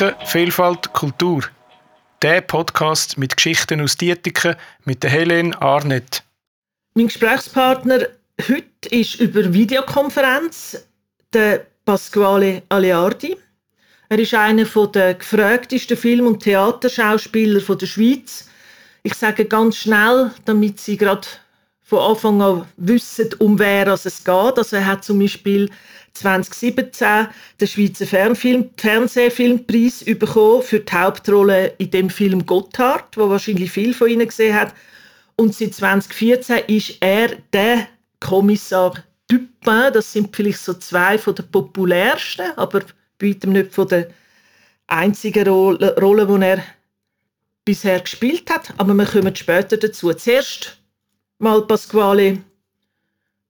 Dietiken, Vielfalt, Kultur. Der Podcast mit Geschichten aus Dietiken mit der Helene Arnett. Mein Gesprächspartner heute ist über Videokonferenz der Pasquale Aleardi. Er ist einer der gefragtesten Film- und Theaterschauspieler der Schweiz. Ich sage ganz schnell, damit Sie gerade von Anfang an wissen, um wer es geht. Also er hat zum Beispiel 2017 den Schweizer Fernfilm, Fernsehfilmpreis bekommen für die Hauptrolle in dem Film Gotthard, wo wahrscheinlich viel von Ihnen gesehen hat. Und seit 2014 ist er der Kommissar Dupin. Das sind vielleicht so zwei von den populärsten, aber weitem nicht von den einzigen Rollen, die er bisher gespielt hat. Aber wir kommen später dazu. Zuerst mal, Pasquale,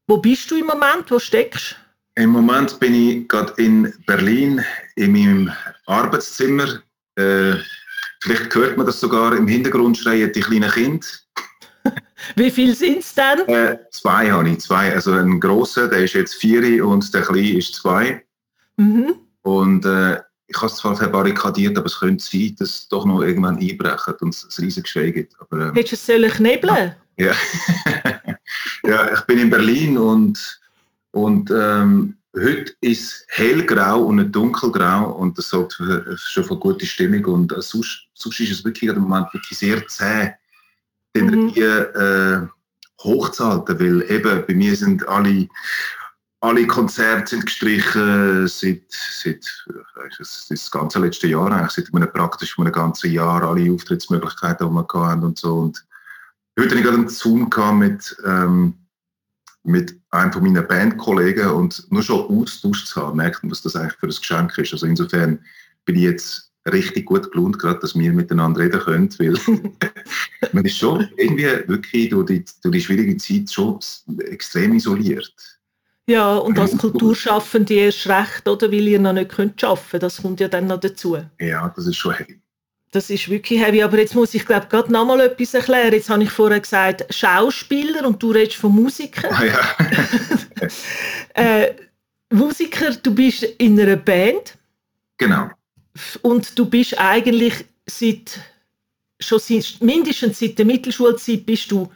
wo bist du im Moment? Wo steckst du? Im Moment bin ich gerade in Berlin in meinem Arbeitszimmer. Äh, vielleicht hört man das sogar im Hintergrund schreien die kleinen Kinder. Wie viel sind es denn? Äh, zwei habe ich, zwei. Also ein grosser, der ist jetzt vier und der kleine ist zwei. Mhm. Und äh, ich habe es zwar verbarrikadiert, aber es könnte sein, dass es doch noch irgendwann einbrechen und es ein riesiges Geschrei gibt. Aber, ähm, Hättest du es sollen knebeln? Ja. ja, ich bin in Berlin und und ähm, heute ist es hellgrau und nicht dunkelgrau und das sorgt für, schon für gute Stimmung. Und äh, sonst, sonst ist es wirklich im Moment wirklich sehr zäh, die mhm. Energie äh, hochzuhalten, weil eben bei mir sind alle alle Konzerte sind gestrichen seit, seit das, das ganze letzte Jahr eigentlich, seit einem praktisch einem ganzen Jahr alle Auftrittsmöglichkeiten, die wir hatten und so. Und heute hatte ich gerade einen Zoom mit ähm, mit einem von meinen Bandkollegen und nur schon Austausch zu haben, merkt man, was das eigentlich für ein Geschenk ist. Also insofern bin ich jetzt richtig gut gelohnt, gerade, dass wir miteinander reden können, weil man ist schon irgendwie wirklich durch die, durch die schwierige Zeit schon extrem isoliert. Ja, und als Kulturschaffende erst recht, oder? Weil ihr noch nicht könnt arbeiten könnt. Das kommt ja dann noch dazu. Ja, das ist schon heavy. Das ist wirklich heavy. Aber jetzt muss ich, glaube gerade noch mal etwas erklären. Jetzt habe ich vorher gesagt, Schauspieler und du redest von Musiker. Ah, ja. äh, Musiker, du bist in einer Band. Genau. Und du bist eigentlich seit, schon seit, mindestens seit der Mittelschulzeit bist du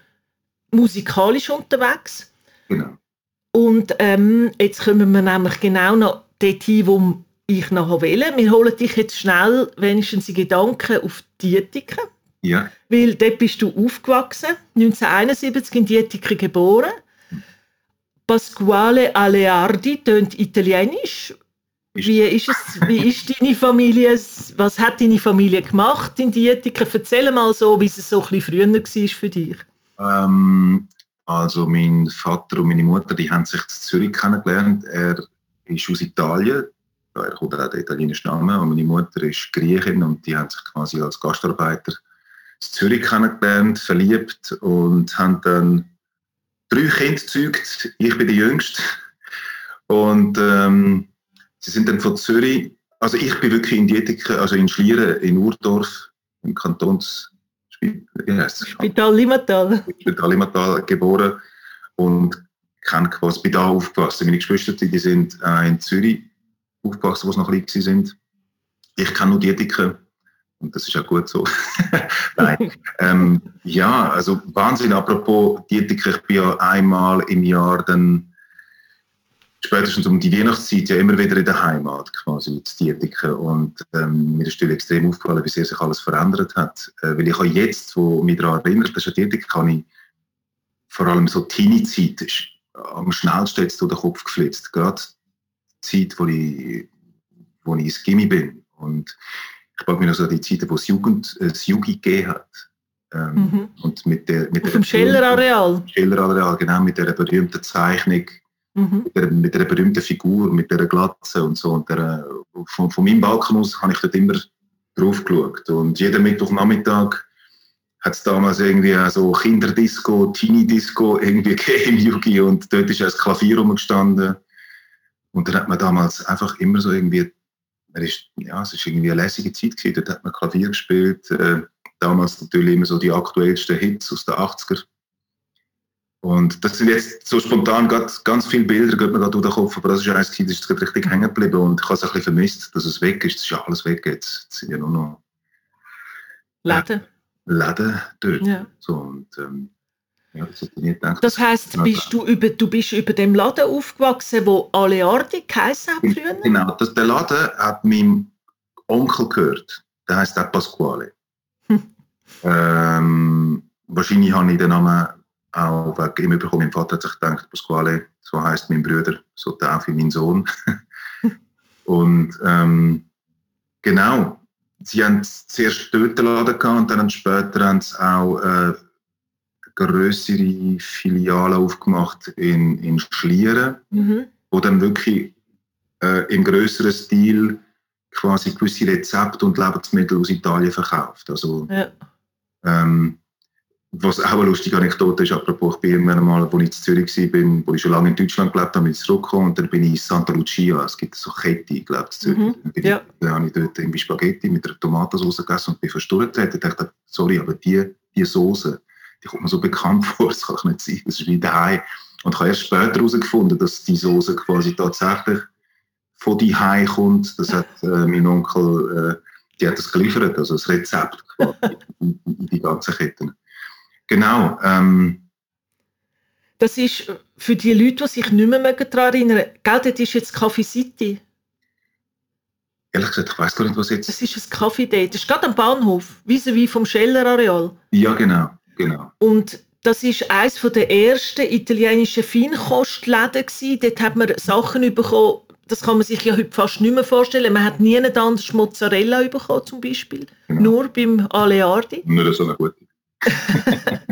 musikalisch unterwegs. Genau. Und ähm, jetzt kommen wir nämlich genau noch dorthin, wo ich noch wähle. Wir holen dich jetzt schnell wenigstens die Gedanken auf Dietiken. Ja. Weil dort bist du aufgewachsen, 1971 in Dietiken geboren. Pasquale Aleardi tönt italienisch. Wie ist, es, wie ist deine Familie, was hat deine Familie gemacht in Dietiken? Erzähl mal so, wie es so ein bisschen früher war für dich. Ähm, also mein Vater und meine Mutter, die haben sich in Zürich kennengelernt. Er ist aus Italien, er kommt auch den italienischen Namen. Und meine Mutter ist Griechin und die haben sich quasi als Gastarbeiter in Zürich kennengelernt, verliebt und haben dann drei Kinder gezeugt. Ich bin der Jüngste. Und ähm, sie sind dann von Zürich, also ich bin wirklich in Dietiken, also in Schlieren, in Urdorf, im Kantons... Spital Limmatal. Spital Limmatal geboren und kenne quasi, bin da aufgewachsen. Meine Geschwister, die sind äh, in Zürich aufgewachsen, die noch klein sind. Ich kenne nur Dietiken und das ist auch gut so. Nein. ähm, ja, also Wahnsinn. Apropos Dietiken, ich bin ja einmal im Jahr dann spätestens um die Weihnachtszeit ja immer wieder in der Heimat quasi zu Dietiken und ähm, mir ist natürlich extrem aufgefallen, wie sehr sich alles verändert hat. Äh, weil ich auch jetzt, wo mich daran erinnert, dass ich Dietiken kann ich vor allem so Teenie-Zeit am schnellsten jetzt durch den Kopf geflitzt. Gerade Zeit, wo ich, wo ich ins Gimmi bin. Und ich mag mich noch so die Zeiten, wo es Jugend, äh, das Jugi gegeben hat. Ähm, mhm. Und mit der, mit Auf dem Schellerareal? Schellerareal, genau, mit der berühmten Zeichnung, mhm. mit, der, mit der berühmten Figur, mit der Glatze und so. Und der, von, von meinem Balkon aus habe ich dort immer drauf geschaut. Und jeden Mittwochnachmittag hat es damals irgendwie auch so Kinderdisco, Teenie-Disco irgendwie gegeben im Yugi und dort ist ein Klavier rumgestanden und dann hat man damals einfach immer so irgendwie, ist, ja, es ist irgendwie eine lässige Zeit gewesen. Dort hat man Klavier gespielt. Äh, damals natürlich immer so die aktuellsten Hits aus den 80er. Und das sind jetzt so spontan ganz, ganz viele Bilder, geht mir gerade durch den Kopf, aber das ist eins, das ist richtig hängen geblieben und ich habe es ein bisschen vermisst, dass es weg ist. Es ist ja alles weg jetzt. Es sind ja nur noch Läden. Läden dort. Ja. So, und, ähm, ja, das, heisst, bist du, über, du bist über dem Laden aufgewachsen, wo Aleardi geheißen hat früher? Genau, das, der Laden hat meinem Onkel gehört. Der heißt auch Pasquale. Hm. Ähm, wahrscheinlich habe ich den Namen auch wegen ihm bekommen. Mein Vater hat sich gedacht, Pasquale, so heißt mein Bruder, so darf ich meinen Sohn. und ähm, genau, sie haben zuerst den Laden gehabt und dann später haben sie auch äh, größere Filialen aufgemacht in, in Schlieren, Mhm. wo dann wirklich äh, im größeren Stil quasi gewisse Rezepte und Lebensmittel aus Italien verkauft. Also Ja. ähm, was auch eine lustige Anekdote ist, apropos, ich bin irgendwann mal, als ich in Zürich war, wo ich schon lange in Deutschland gelebt habe, bin ich zurückgekommen und dann bin ich in Santa Lucia, es gibt so Kette, ich glaube, in Zürich. Mhm, Dann, ja. ich, dann habe ich dort irgendwie Spaghetti mit einer Tomatensauce gegessen und bin versturrt. Ich dachte, sorry, aber die, die Soße, die kommt mir so bekannt vor, das kann doch nicht sein, das ist wie daheim. Und ich habe erst später herausgefunden, dass die Soße quasi tatsächlich von daheim kommt. Das hat äh, mein Onkel, äh, die hat das geliefert, also das Rezept quasi in, in die ganzen Ketten. Genau. Ähm, Das ist für die Leute, die sich nicht mehr daran erinnern gell, das ist jetzt Café City. ehrlich gesagt, ich weiß gar nicht, was jetzt. Das ist ein dort. Das ist gerade am Bahnhof, vis-à-vis vom Scheller-Areal. Ja, genau, genau. Und das ist eines der ersten italienischen Feinkostläden. Dort hat man Sachen bekommen, das kann man sich ja heute fast nicht mehr vorstellen. Man hat nie anders Mozzarella bekommen, zum Beispiel. Genau. Nur beim Aleardi. Nur so eine gute.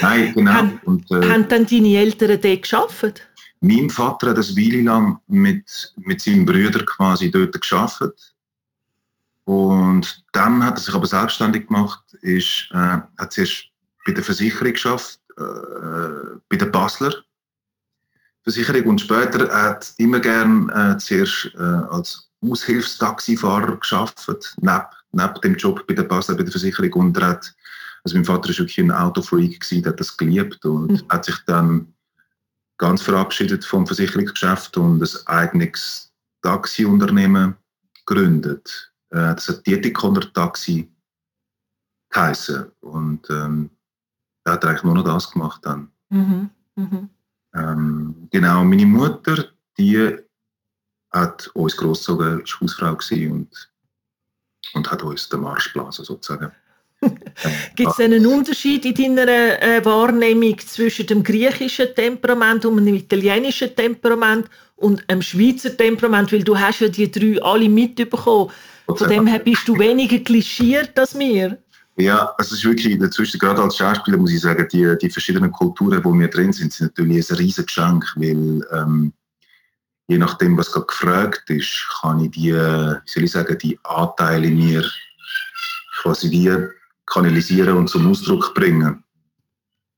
Nein, genau. Haben- Und, äh, Haben dann deine Eltern dort gearbeitet? Mein Vater hat eine Weile lang mit, mit seinem Bruder quasi dort geschafft. Und dann hat er sich aber selbstständig gemacht, ist, äh, hat zuerst bei der Versicherung geschafft, äh, bei der Basler Versicherung und später hat immer gern äh, zuerst äh, als Aushilfstaxifahrer geschafft, neben, neben dem Job bei der Basler bei der Versicherung und hat, also mein Vater ist wirklich ein Autofreak gewesen, hat das geliebt und Mhm. hat sich dann ganz verabschiedet vom Versicherungsgeschäft und ein eigenes Taxiunternehmen gegründet. Äh, das hat Dietikonder Taxi geheißen. Und ähm, er hat eigentlich nur noch das gemacht dann. Mhm. Mhm. Ähm, genau, meine Mutter, die hat uns großgezogen, ist Hausfrau gewesen und, und hat uns den Marsch geblasen, sozusagen. Gibt es einen Unterschied in deiner äh, Wahrnehmung zwischen dem griechischen Temperament und dem italienischen Temperament und dem Schweizer Temperament? Weil du hast ja die drei alle mitbekommen. Von dem her bist du weniger klischiert als wir. Ja, also es ist wirklich, dazwischen, gerade als Schauspieler muss ich sagen, die, die verschiedenen Kulturen, wo wir drin sind, sind natürlich ein riesiges Geschenk, weil ähm, je nachdem, was gerade gefragt ist, kann ich die, wie soll ich sagen, die Anteile in mir quasi wie kanalisieren und zum Ausdruck bringen.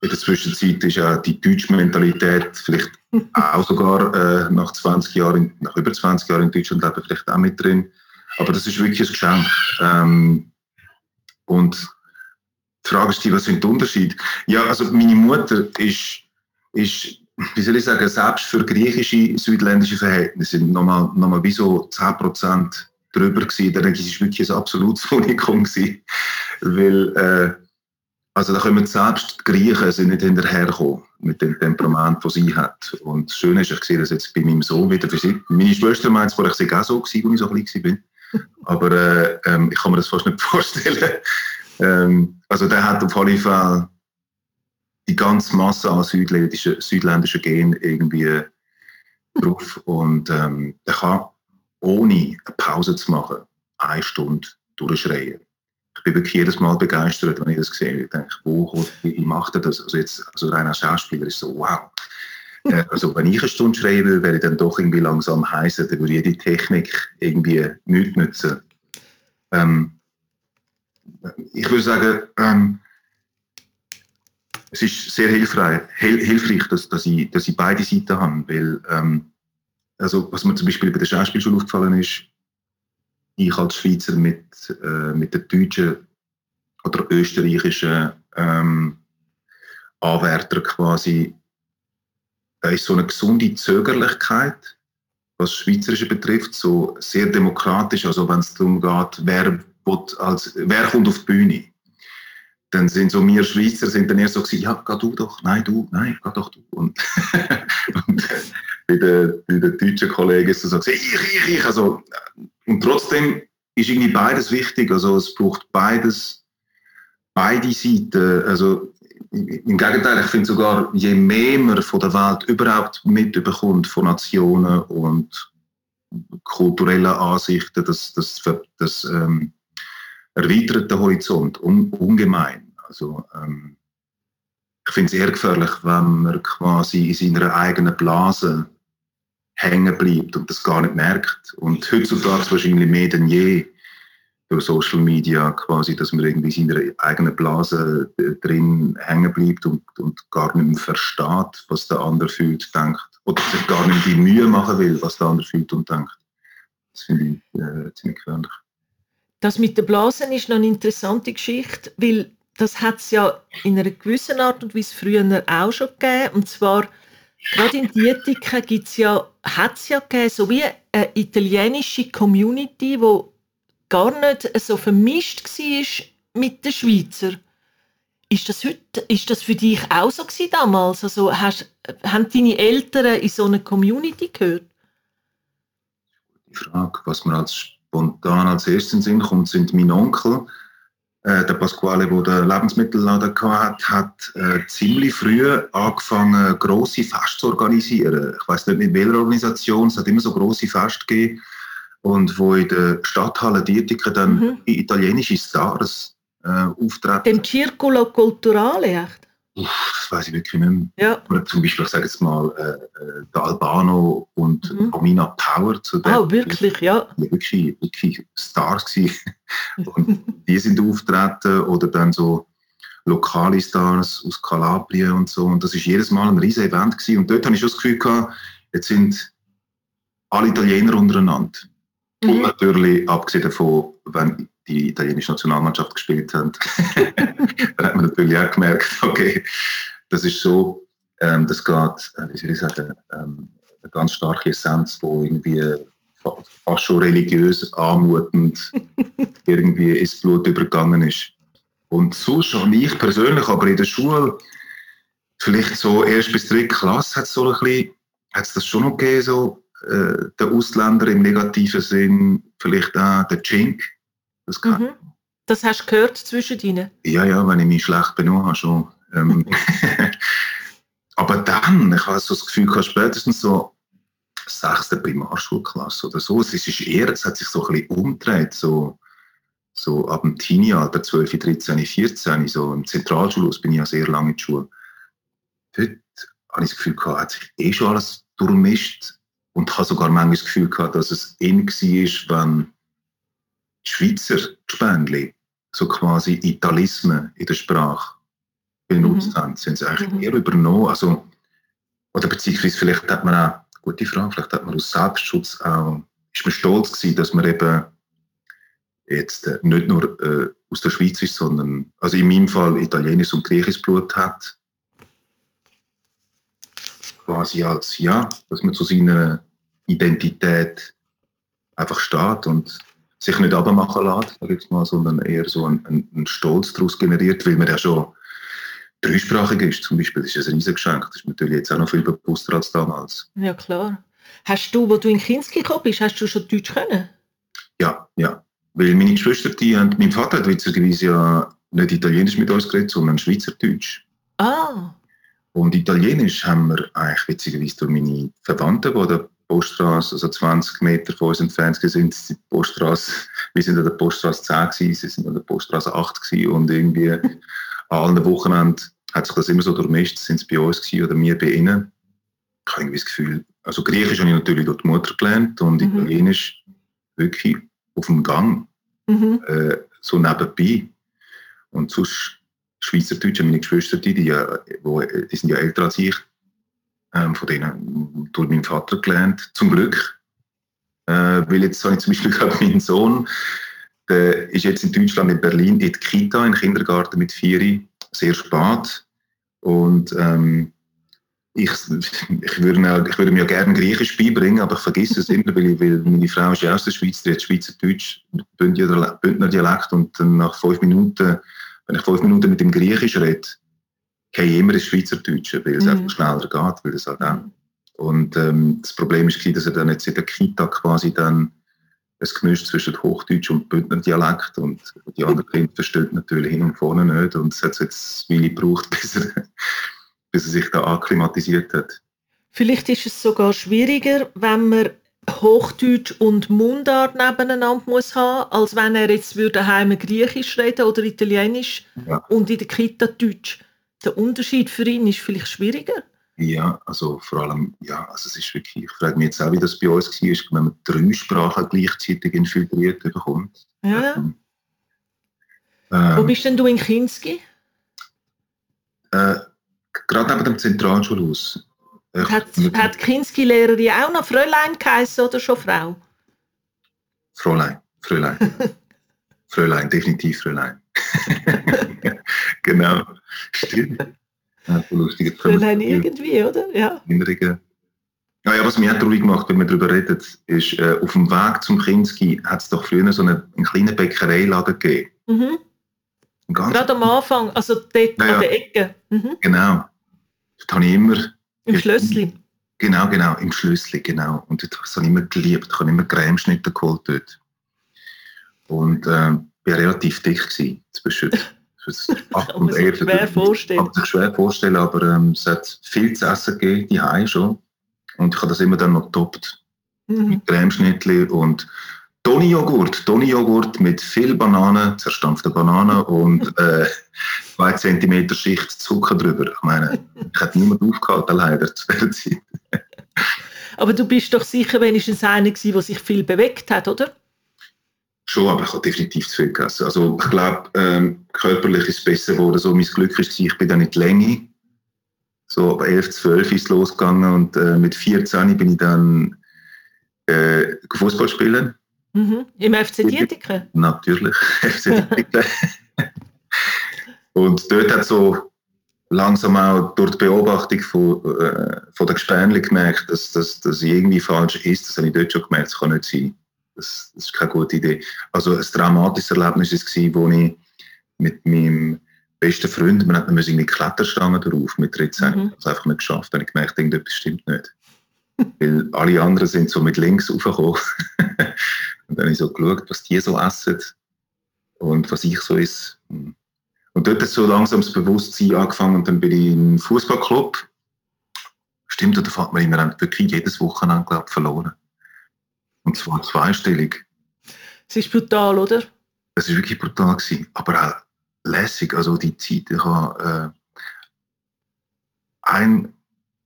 In der Zwischenzeit ist ja die deutsche Mentalität vielleicht auch sogar äh, nach 20 Jahren, nach über 20 Jahren in Deutschland leben, vielleicht auch mit drin. Aber das ist wirklich ein Geschenk. Ähm, und ist, die, was sind die Unterschiede? Ja, also meine Mutter ist, ist wie soll ich sagen, selbst für griechische, südländische Verhältnisse nochmal, nochmal wie so 10% drüber gewesen. Dann ist es wirklich ein absolutes Unikum gewesen. Weil, äh, also da kommen selbst die Griechen sind nicht hinterhergekommen mit dem Temperament, das sie hat. Und das Schöne ist, ich sehe das jetzt bei meinem Sohn wieder. Meine Schwester meint zwar, ich sei auch so gewesen, als ich so klein war. Aber äh, ähm, ich kann mir das fast nicht vorstellen. Ähm, also der hat auf alle Fälle die ganze Masse an südländischen, südländischen Gen irgendwie drauf. Und ähm, der kann ohne eine Pause zu machen, eine Stunde durchschreien. Ich bin wirklich jedes Mal begeistert, wenn ich das sehe. Ich denke, wo, wie macht er das? Also jetzt, also rein als Schauspieler ist so, wow. Äh, also wenn ich eine Stunde schreien will, wäre ich dann doch irgendwie langsam heißer, dann würde jede Technik irgendwie nichts nützen. Ähm, ich würde sagen, ähm, es ist sehr hilfreich, hil hilfreich dass, dass, ich, dass ich beide Seiten habe, weil ähm, also, was mir zum Beispiel bei der Schauspielschule aufgefallen ist, ich als Schweizer mit, äh, mit den deutschen oder österreichischen ähm, Anwärtern quasi da ist so eine gesunde Zögerlichkeit, was Schweizerische betrifft, so sehr demokratisch, also wenn es darum geht, wer, als, wer kommt auf die Bühne. Dann sind so wir Schweizer sind dann eher so gewesen, ja, geh du doch, nein, du, nein, geh doch du. Und, und bei den, bei den deutschen Kollegen ist es so, ich, ich, ich. Also, und trotzdem ist irgendwie beides wichtig. Also es braucht beides, beide Seiten. Also im Gegenteil, ich finde sogar, je mehr man von der Welt überhaupt mitbekommt, von Nationen und kulturellen Ansichten, das, das, das ähm, erweitert den Horizont un, ungemein. Also, ähm, ich finde es eher gefährlich, wenn man quasi in seiner eigenen Blase hängen bleibt und das gar nicht merkt. Und heutzutage wahrscheinlich mehr denn je durch Social Media quasi, dass man irgendwie in seiner eigenen Blase äh, drin hängen bleibt und, und gar nicht mehr versteht, was der andere fühlt, denkt. Oder sich gar nicht die Mühe machen will, was der andere fühlt und denkt. Das finde ich äh, ziemlich gefährlich. Das mit den Blasen ist noch eine interessante Geschichte, weil das hat es ja in einer gewissen Art und Weise früher auch schon gegeben. Und zwar, gerade in Dietiken gibt's ja, hat es ja gegeben, so wie eine italienische Community, die gar nicht so vermischt war mit den Schweizer. Ist das, heute, ist das für dich auch so gewesen damals? Also hast, haben deine Eltern in so einer Community gehört? Die Frage, was mir als spontan als erstes in Sinn kommt, sind mein Onkel, äh, der Pasquale, der den Lebensmittelladen hatte, hat äh, ziemlich früh angefangen, grosse Feste zu organisieren. Ich weiß nicht mit welcher Organisation, es hat immer so grosse Feste gegeben und wo in der Stadthalle Dietiken dann mhm. italienische Stars äh, auftreten. Dem Circolo Culturale, echt? Uff, das weiß ich wirklich nicht mehr. Ja. Oder zum Beispiel, ich sage jetzt mal, äh, äh, der Albano und mhm. Romina Power. Zu der, oh, wirklich, ja. Die wirklich, wirklich Stars gewesen. und die sind auftreten oder dann so lokale Stars aus Kalabrien und so. Und das ist jedes Mal ein riesiges Event gewesen. Und dort habe ich schon das Gefühl gehabt, jetzt sind alle Italiener untereinander. Mhm. Und natürlich, abgesehen davon, wenn die italienische Nationalmannschaft gespielt hat, dann hat man natürlich auch gemerkt, okay, das ist so, ähm, das geht, äh, wie soll ich sagen, ähm, eine ganz starke Essenz, wo irgendwie fast schon religiös anmutend irgendwie ins Blut übergegangen ist. Und so schon ich persönlich, aber in der Schule, vielleicht so erst bis dritte Klasse, hat es so ein bisschen, hat es das schon gegeben, so äh, der Ausländer im negativen Sinn, vielleicht auch der Chink. Das, mhm. das hast du gehört zwischen ihnen? Ja, ja, wenn ich mich schlecht benommen habe, schon. Ähm, aber dann, ich habe so das Gefühl, gehabt, spätestens so sechste Primarschulklasse oder so, es, ist eher, es hat sich so ein bisschen umgedreht, so, so ab dem Teenie-Alter, 12, 13, 14, so im Zentralschulhaus bin ich ja sehr lange in der Schule. Dort habe ich das Gefühl gehabt, hat sich eh schon alles durchmischt und ich habe sogar manchmal das Gefühl gehabt, dass es in war, wenn Schweizer Spendli so quasi Italismen in der Sprache benutzt mhm. haben, sind sie eigentlich mhm. eher übernommen. Also, oder beziehungsweise vielleicht hat man auch, gute Frage, vielleicht hat man aus Selbstschutz auch, ist man stolz gewesen, dass man eben jetzt äh, nicht nur äh, aus der Schweiz ist, sondern, also in meinem Fall italienisches und griechisches Blut hat. Quasi als, ja, dass man zu seiner Identität einfach steht und sich nicht abmachen lässt, ich mal, sondern eher so einen, einen Stolz daraus generiert, weil man ja schon dreisprachig ist zum Beispiel. Das ist ein Riesengeschenk. Das ist natürlich jetzt auch noch viel bewusster als damals. Ja, klar. Hast du, wo du in Kinski gekommen bist, hast du schon Deutsch können? Ja, ja. Weil meine Geschwister, die haben, mein Vater hat witzigerweise ja nicht Italienisch mit uns geredet, sondern Schweizerdeutsch. Ah. Und Italienisch haben wir eigentlich witzigerweise durch meine Verwandten, die Poststraße, also 20 Meter von uns entfernt sind, die Poststraße, wir sind an der Poststraße 10 gewesen, sie sind an der Poststraße 8 gewesen und irgendwie an allen Wochenenden hat sich das immer so durchmischt, sind sie bei uns gewesen oder wir bei ihnen. Ich habe irgendwie das Gefühl, also Griechisch habe ich natürlich durch die Mutter gelernt und mhm. Italienisch wirklich auf dem Gang, mhm. äh, so nebenbei. Und sonst Schweizerdeutsch, meine Geschwister, die, die, die, die sind ja älter als ich, ähm, von denen durch meinen Vater gelernt, zum Glück. Äh, weil jetzt habe ich zum Beispiel gerade meinen Sohn, der ist jetzt in Deutschland, in Berlin, in die Kita, in den Kindergarten mit vier, sehr spät. Und ähm, ich, ich, würde, ich würde mir gerne Griechisch beibringen, aber ich vergesse es immer, weil, weil meine Frau ist ja aus der Schweiz, die hat Schweizerdeutsch, Bündner Dialekt und dann nach fünf Minuten, wenn ich fünf Minuten mit dem Griechisch rede, gehe immer ins Schweizerdeutsche, weil es mhm. einfach schneller geht, weil es halt auch. Und ähm, das Problem ist, dass er dann jetzt in der Kita quasi dann ein Gemisch zwischen Hochdeutsch und Bündner Dialekt und die anderen Kinder verstehen natürlich hin und vorne nicht und es hat jetzt eine Weile gebraucht, bis er bis er sich da akklimatisiert hat. Vielleicht ist es sogar schwieriger, wenn man Hochdeutsch und Mundart nebeneinander muss haben, als wenn er jetzt würde heim Griechisch reden oder Italienisch ja. und in der Kita Deutsch. Der Unterschied für ihn ist vielleicht schwieriger. Ja, also vor allem, ja, also es ist wirklich, ich frage mich jetzt auch, wie das bei uns war, wenn man drei Sprachen gleichzeitig infiltriert bekommt. Ja. Ähm, Wo bist denn du in Kinski? Äh, gerade neben dem Zentralschulhaus. Hat, hat Kinski-Lehrerin auch noch Fräulein geheißen oder schon Frau? Fräulein, Fräulein. Fräulein, definitiv Fräulein. genau, stimmt. Ja, lustig. Fräulein irgendwie, oder? Ja. Erinnerungen. Ja, ja, was mich auch traurig macht, wenn wir darüber reden, ist, äh, auf dem Weg zum Kinski hat es doch früher so einen, einen kleinen Bäckereiladen gegeben. Mhm. Gerade am Anfang, also dort ja, an der Ecke. Mhm. Genau. Dort habe ich immer... Im Schlössli. Genau, genau, im Schlössli, genau. Und dort habe ich immer geliebt. Ich habe immer Cremeschnitte geholt dort. Und äh, war relativ dick gewesen, zwischen 8 und 11. Kann schwer vorstellen. Kann sich schwer vorstellen, aber ähm, es hat viel zu essen gegeben, die schon. Und ich habe das immer dann noch getoppt. Mhm. Mit Cremeschnittli und Toni-Joghurt. Toni-Joghurt mit viel Bananen, zerstampfte Bananen und äh, zwei Zentimeter Schicht Zucker drüber. Ich meine, ich hätte niemand aufgehalten, leider, zu der Zeit. aber du bist doch sicher wenigstens einer gewesen, der sich viel bewegt hat, oder? Schon, aber ich habe definitiv zu viel gegessen. Also ich glaube, ähm, körperlich ist es besser geworden. So, mein Glück ist, ich bin dann in die Länge. So ab 11, 12 ist es losgegangen und äh, mit 14 bin ich dann äh, Fußball spielen Mhm. Im FC Dietike? Natürlich, FC und dort hat so langsam auch durch die Beobachtung von, äh, von der Gespänli gemerkt, dass das dass irgendwie falsch ist. Das habe ich dort schon gemerkt, das kann nicht sein. Das, das ist keine gute Idee. Also ein dramatisches Erlebnis war es, wo ich mit meinem besten Freund, man hat eine Kletterstange drauf mit 13, mhm. das einfach nicht geschafft. Da habe ich gemerkt, irgendetwas stimmt nicht. Weil alle anderen sind so mit links raufgekommen. Und dann habe ich so geschaut, was die so essen und was ich so esse. Und dort hat so langsam das Bewusstsein angefangen und dann bin ich im Fußballclub. Stimmt, da hat man immer wirklich jedes Wochenende glaub, verloren. Und zwar zweistellig. Es ist brutal, oder? Es war wirklich brutal, gewesen, aber auch lässig. Also die Zeit, ich habe äh, ein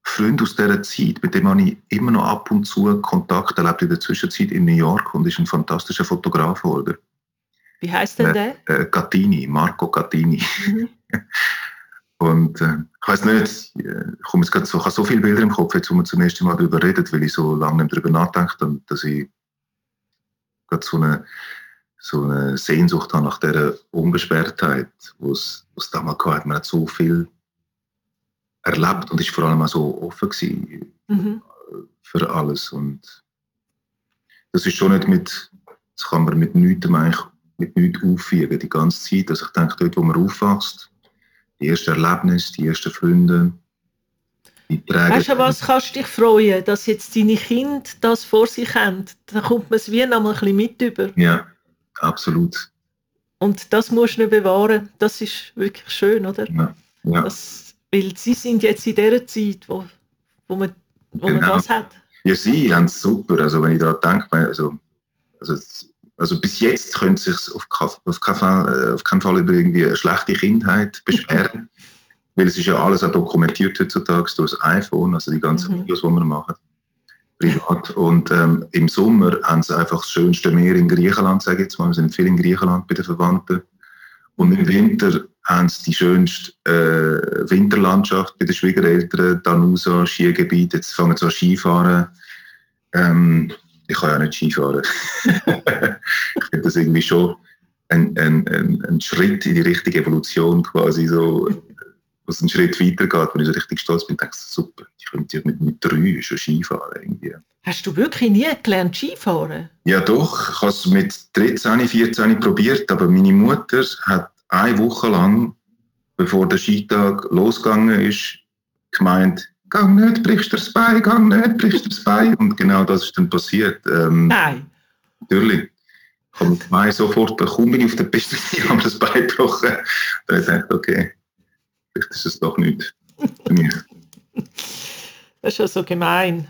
Freund aus dieser Zeit, mit dem habe ich immer noch ab und zu Kontakt. Er lebt in der Zwischenzeit in New York und ist ein fantastischer Fotograf geworden. Wie heißt denn der? Äh, Gattini, Marco Gattini. Mhm. und äh, ich weiß nicht, ich komme jetzt so, ich habe so viele Bilder im Kopf, jetzt, wo wir zum ersten Mal darüber reden, weil ich so lange nicht darüber nachdenke, und dass ich gerade so eine, so eine Sehnsucht habe nach dieser Unbeschwertheit, wo es damals gab. Man hat so viel erlebt und ist vor allem auch so offen gewesen mhm. für alles. Und das ist schon nicht mit, das kann man mit nichts eigentlich mit nichts auffügen, die ganze Zeit. Also ich denke, dort, wo man aufwächst, die ersten Erlebnisse, die ersten Freunde, die. Weißt du, was kannst du dich freuen, dass jetzt deine Kinder das vor sich haben? Da kommt man es wie noch mal ein bisschen mit über. Ja, absolut. Und das musst du nicht bewahren. Das ist wirklich schön, oder? Ja. ja. Das, weil sie sind jetzt in der Zeit, wo, wo, man, wo genau. man das hat. Ja, sie haben es super. Also wenn ich daran denke, also, also, also bis jetzt können sie sich auf, auf, keinen Fall, äh, auf keinen Fall über irgendwie eine schlechte Kindheit beschweren. weil es ist ja alles auch dokumentiert heutzutage durch das iPhone, also die ganzen mhm. Videos, die wir machen. Privat. Und ähm, im Sommer haben sie einfach das schönste Meer in Griechenland, sage ich jetzt mal. Wir sind viel in Griechenland bei den Verwandten. Und im Winter haben sie die schönste äh, Winterlandschaft bei den Schwiegereltern, Danusa, Skigebiet. Jetzt fangen sie an Skifahren. Ähm, ich kann ja nicht Skifahren. ich finde das irgendwie schon ein, ein, ein, ein, Schritt in die richtige Evolution quasi so, was einen Schritt weiter geht, wo ich so richtig stolz bin, denke ich, super, ich könnte mit, mit drei schon Skifahren irgendwie. Hast du wirklich nie gelernt Skifahren? Ja doch, ich habe es mit 13, 14 probiert, aber meine Mutter hat eine Woche lang, bevor der Skitag losgegangen ist, gemeint, gang nicht, brichst du das Bein, gang nicht, brichst du das Bein. Und genau das ist dann passiert. Ähm, Nein. Natürlich. Ich habe gemeint, sofort, kaum bin ich auf der Piste, ich habe das Bein gebrochen. Da habe ich gedacht, okay, vielleicht ist es doch nicht für mich. Das ist ja so gemein.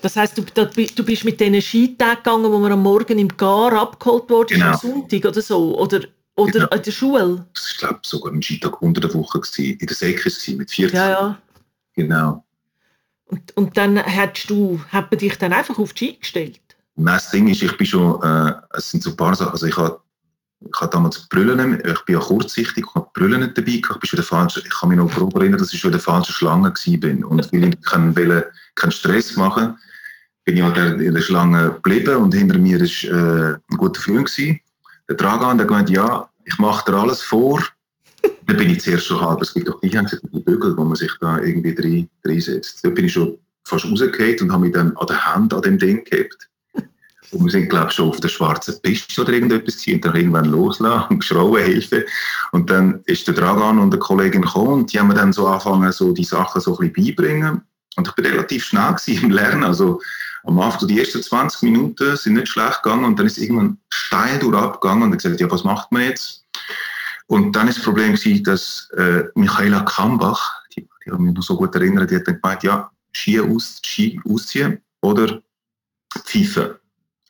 Das heisst, du, du bist mit diesen Skitagen gegangen, wo man am Morgen im Gar abgeholt wurde, genau. am Sonntag oder so? Oder, oder genau. an der Schule? Das war, glaube ich, sogar ein Skitag unter der Woche, gewesen, in der Säcke mit 14. Ja, ja. Genau. Und, und dann hättest du, hat man dich dann einfach auf die Ski gestellt? Nein, das Ding ist, ich bin schon, äh, es sind so ein paar Sachen, also ich habe ich habe damals Brüllen, ich bin ja kurzsichtig, ich habe Brüllen nicht dabei ich bin schon der falsche, ich kann mich noch grob erinnern, dass ich schon der falsche Schlange war und weil ich keinen, keinen Stress machen bin ich halt in der Schlange geblieben und hinter mir war äh, ein guter Freund. Gewesen. Der Dragan, der gemeint, ja, ich mache dir alles vor. Dann bin ich zuerst schon halb, es gibt doch die, Bügel, wo man sich da irgendwie reinsetzt. Da bin ich schon fast rausgefallen und habe mich dann an der Hand an dem Ding gehabt. Und wir sind, glaube ich, schon auf der schwarzen Piste oder irgendetwas gewesen, und dann irgendwann loslassen und geschrauen, Hilfe. Und dann ist der Dragan und der Kollegin gekommen und die haben mir dann so angefangen, so die Sachen so ein bisschen beibringen. Und ich bin relativ schnell im Lernen. Also am Anfang, die ersten 20 Minuten sind nicht schlecht gegangen und dann ist irgendwann steil durch abgegangen und ich gesagt, ja, was macht man jetzt? Und dann ist das Problem gewesen, dass äh, Michaela Kambach, die, die hat mich noch so gut erinnert, die hat dann gemeint, ja, Ski, aus, Ski ausziehen oder Pfeifen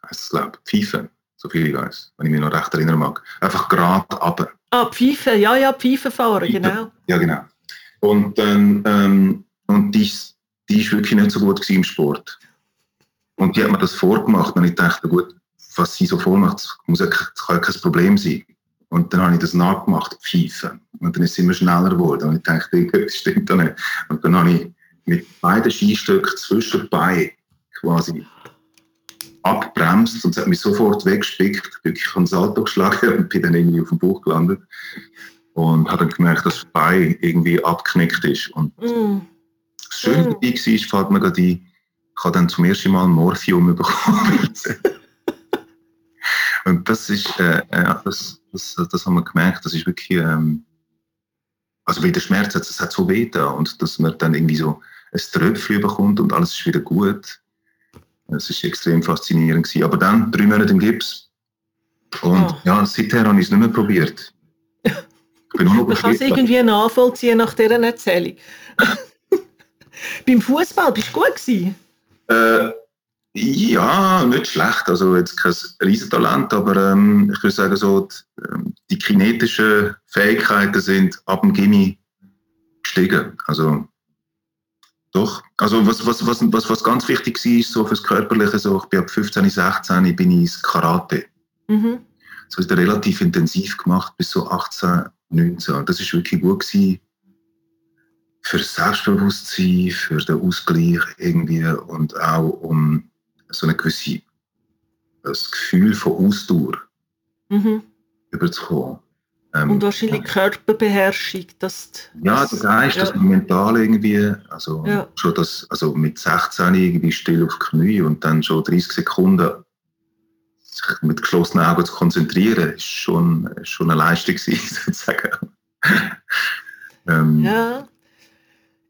heißt es, glaube ich. Pfeifen, so viel ich weiß, wenn ich mich noch recht erinnern mag. Einfach gerade runter. Ah, Pfeifen, ja, ja, Pfeifen fahren, genau. Ja, genau. Und dann, ähm, und die, die ist wirklich nicht so gut im Sport. Und die hat mir das vorgemacht und ich dachte, gut, was sie so vormacht, muss ja, kann ja kein Problem sein. Und dann habe ich das nachgemacht, Pfeifen. Und dann ist es immer schneller geworden. Und ich dachte, irgendetwas stimmt da nicht. Und dann habe ich mit beiden Skistöcken zwischen Beinen quasi abbremst und es hat mich sofort weggespickt. Ich habe einen Salto geschlagen und bin dann irgendwie auf dem Bauch gelandet. Und habe dann gemerkt, dass das Bein irgendwie abgeknickt ist. Und mm. das Schöne mm. dabei war, fällt mir gerade ein, ich habe dann zum ersten Mal Morphium bekommen. und das ist, äh, ja, das, das, das haben wir gemerkt, das ist wirklich, ähm, also wie der Schmerz hat, es hat so weh da und dass man dann irgendwie so ein Tröpfchen bekommt und alles ist wieder gut. Das ist extrem faszinierend gewesen. Aber dann drei Monate im Gips. Und oh. ja, seither habe ich es nicht mehr probiert. Ich bin nur noch Man kann es irgendwie nachvollziehen nach dieser Erzählung. Beim Fußball bist du gut gewesen? Äh, ja, nicht schlecht. Also jetzt kein Riesentalent, aber ähm, ich würde sagen, so die, ähm, die kinetischen Fähigkeiten sind ab dem Gimmi gestiegen. Also doch. Also was, was, was, was, was ganz wichtig war, so fürs Körperliche, so ich bin ab 15, 16 bin ich ins Karate. Mhm. So ist relativ intensiv gemacht bis so 18, 19. Das ist wirklich gut gewesen für das Selbstbewusstsein, für den Ausgleich irgendwie und auch um so eine gewisse das Gefühl von Ausdauer mhm. überzukommen. Ähm, und wahrscheinlich Körperbeherrschung. Dass ja, der Geist, ja. das mental irgendwie, also ja. schon das, also mit 16 irgendwie still auf Knie und dann schon 30 Sekunden sich mit geschlossenen Augen zu konzentrieren, ist schon, schon eine Leistung sozusagen. ähm, ja.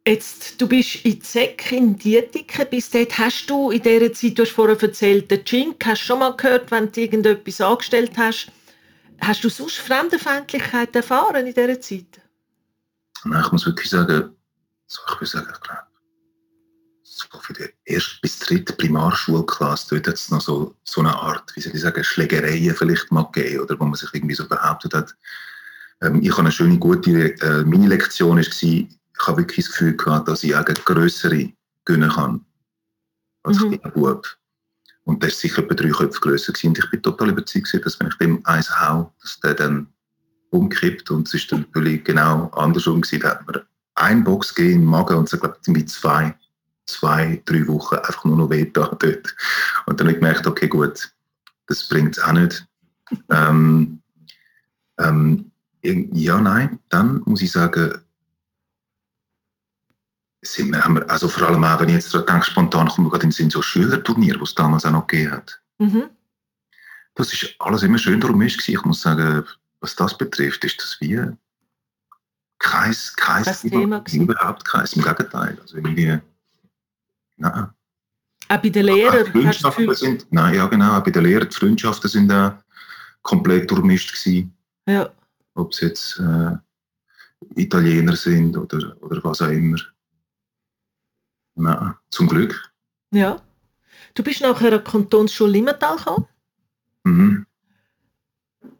Jetzt, du bist in Zeck in Dietiken, bis dort hast du in dieser Zeit, du hast vorher erzählt, den Chink, hast du schon mal gehört, wenn du irgendetwas angestellt hast, Hast du sonst Fremdenfeindlichkeit erfahren in dieser Zeit? Nein, ich muss wirklich sagen, so, ich würde sagen, ich glaube, für die erste bis dritte Primarschulklasse, dort hat es noch so, so eine Art, wie soll ich sagen, Schlägereien vielleicht mal gegeben, oder wo man sich irgendwie so behauptet hat. Ähm, ich habe eine schöne, gute äh, Mini-Lektion, war, ich habe wirklich das Gefühl gehabt, dass ich auch größere gönnen kann als mhm. kleiner Bub. Und der ist sicher etwa drei Köpfe grösser gewesen. Und ich bin total überzeugt, dass wenn ich dem eins hau, dass der dann umkippt. Und es ist dann völlig genau andersrum gewesen. Da hat man ein Box gegeben im Magen und glaube ich, mit zwei, zwei, drei Wochen einfach nur noch weh da dort. Und dann habe ich gemerkt, okay, gut, das bringt es auch nicht. ähm, ähm, ja, nein, dann muss ich sagen, sind wir, haben wir, also vor allem auch, wenn ich jetzt denke, spontan kommen wir gerade in den Sinn, so Schülerturnier, was es damals auch noch gegeben hat. Mhm. Das ist alles immer schön darum ist Ich muss sagen, was das betrifft, ist das wie kein, kein das Thema, überhaupt kein, im Gegenteil. Also irgendwie, nein. Auch bei den Lehrern? Freundschaften sind, nein, ja genau, auch bei den Lehrern, die Freundschaften sind auch komplett durchmischt gewesen. Ja. Ob es jetzt äh, Italiener sind oder, oder was auch immer. Nein, zum Glück. Ja. Du bist nachher an der Kantonsschule Limmental gekommen. Mhm.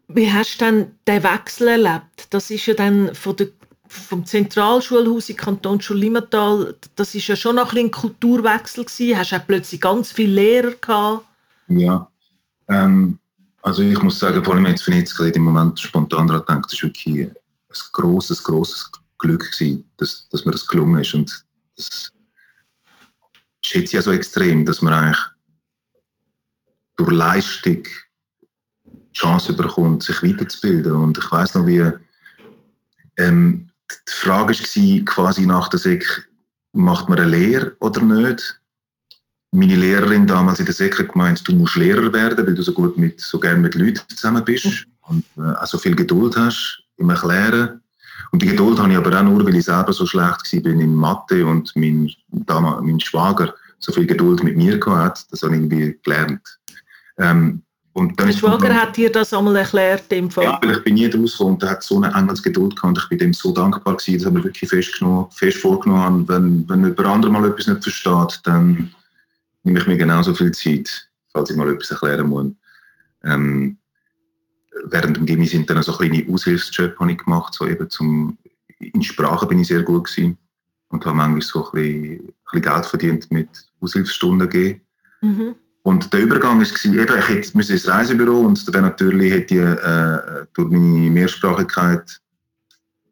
Wie hast du dann den Wechsel erlebt? Das ist ja dann von der, vom Zentralschulhaus in Kantonsschule Limmental, das ist ja schon noch ein, Kulturwechsel gewesen. Hast du auch plötzlich ganz viele Lehrer gehabt? Ja, ähm, also ich muss sagen, vor allem jetzt, ich jetzt gerade im Moment spontan daran denke, das ist wirklich ein grosses, grosses Glück gewesen, dass, dass mir das gelungen ist und das schätze ich ja so extrem, dass man eigentlich durch Leistung die Chance bekommt, sich weiterzubilden. Und ich weiß noch, wie ähm, die Frage war quasi nach der Sek, macht man eine Lehre oder nicht? Meine Lehrerin damals in der Sek hat gemeint, du musst Lehrer werden, weil du so gut mit, so gerne mit Leuten zusammen bist und äh, auch so viel Geduld hast im Erklären. Und die Geduld habe ich aber auch nur, weil ich selber so schlecht war in Mathe und mein, damals, mein Schwager so viel Geduld mit mir gehabt Das habe ich irgendwie gelernt. Ähm, und dann Schwager dann, hat dir das einmal erklärt im Fall? Ja, weil ich bin nie rausgekommen und er hat so eine Engelsgeduld gehabt und ich bin dem so dankbar gewesen, dass er mir wirklich fest, fest vorgenommen hat, wenn, wenn jemand anderes mal etwas nicht versteht, dann nehme ich mir genauso viel Zeit, falls ich mal etwas erklären muss. Ähm, während dem Gimmi sind dann so kleine Aushilfsjobs gemacht, so eben zum, in Sprache bin ich sehr gut gewesen und habe manchmal so ein bisschen, ein bisschen Geld verdient mit Aushilfsstunden geben. Mhm. Und der Übergang war, eben, ich hätte ins Reisebüro und dann natürlich hätte ich äh, durch meine Mehrsprachigkeit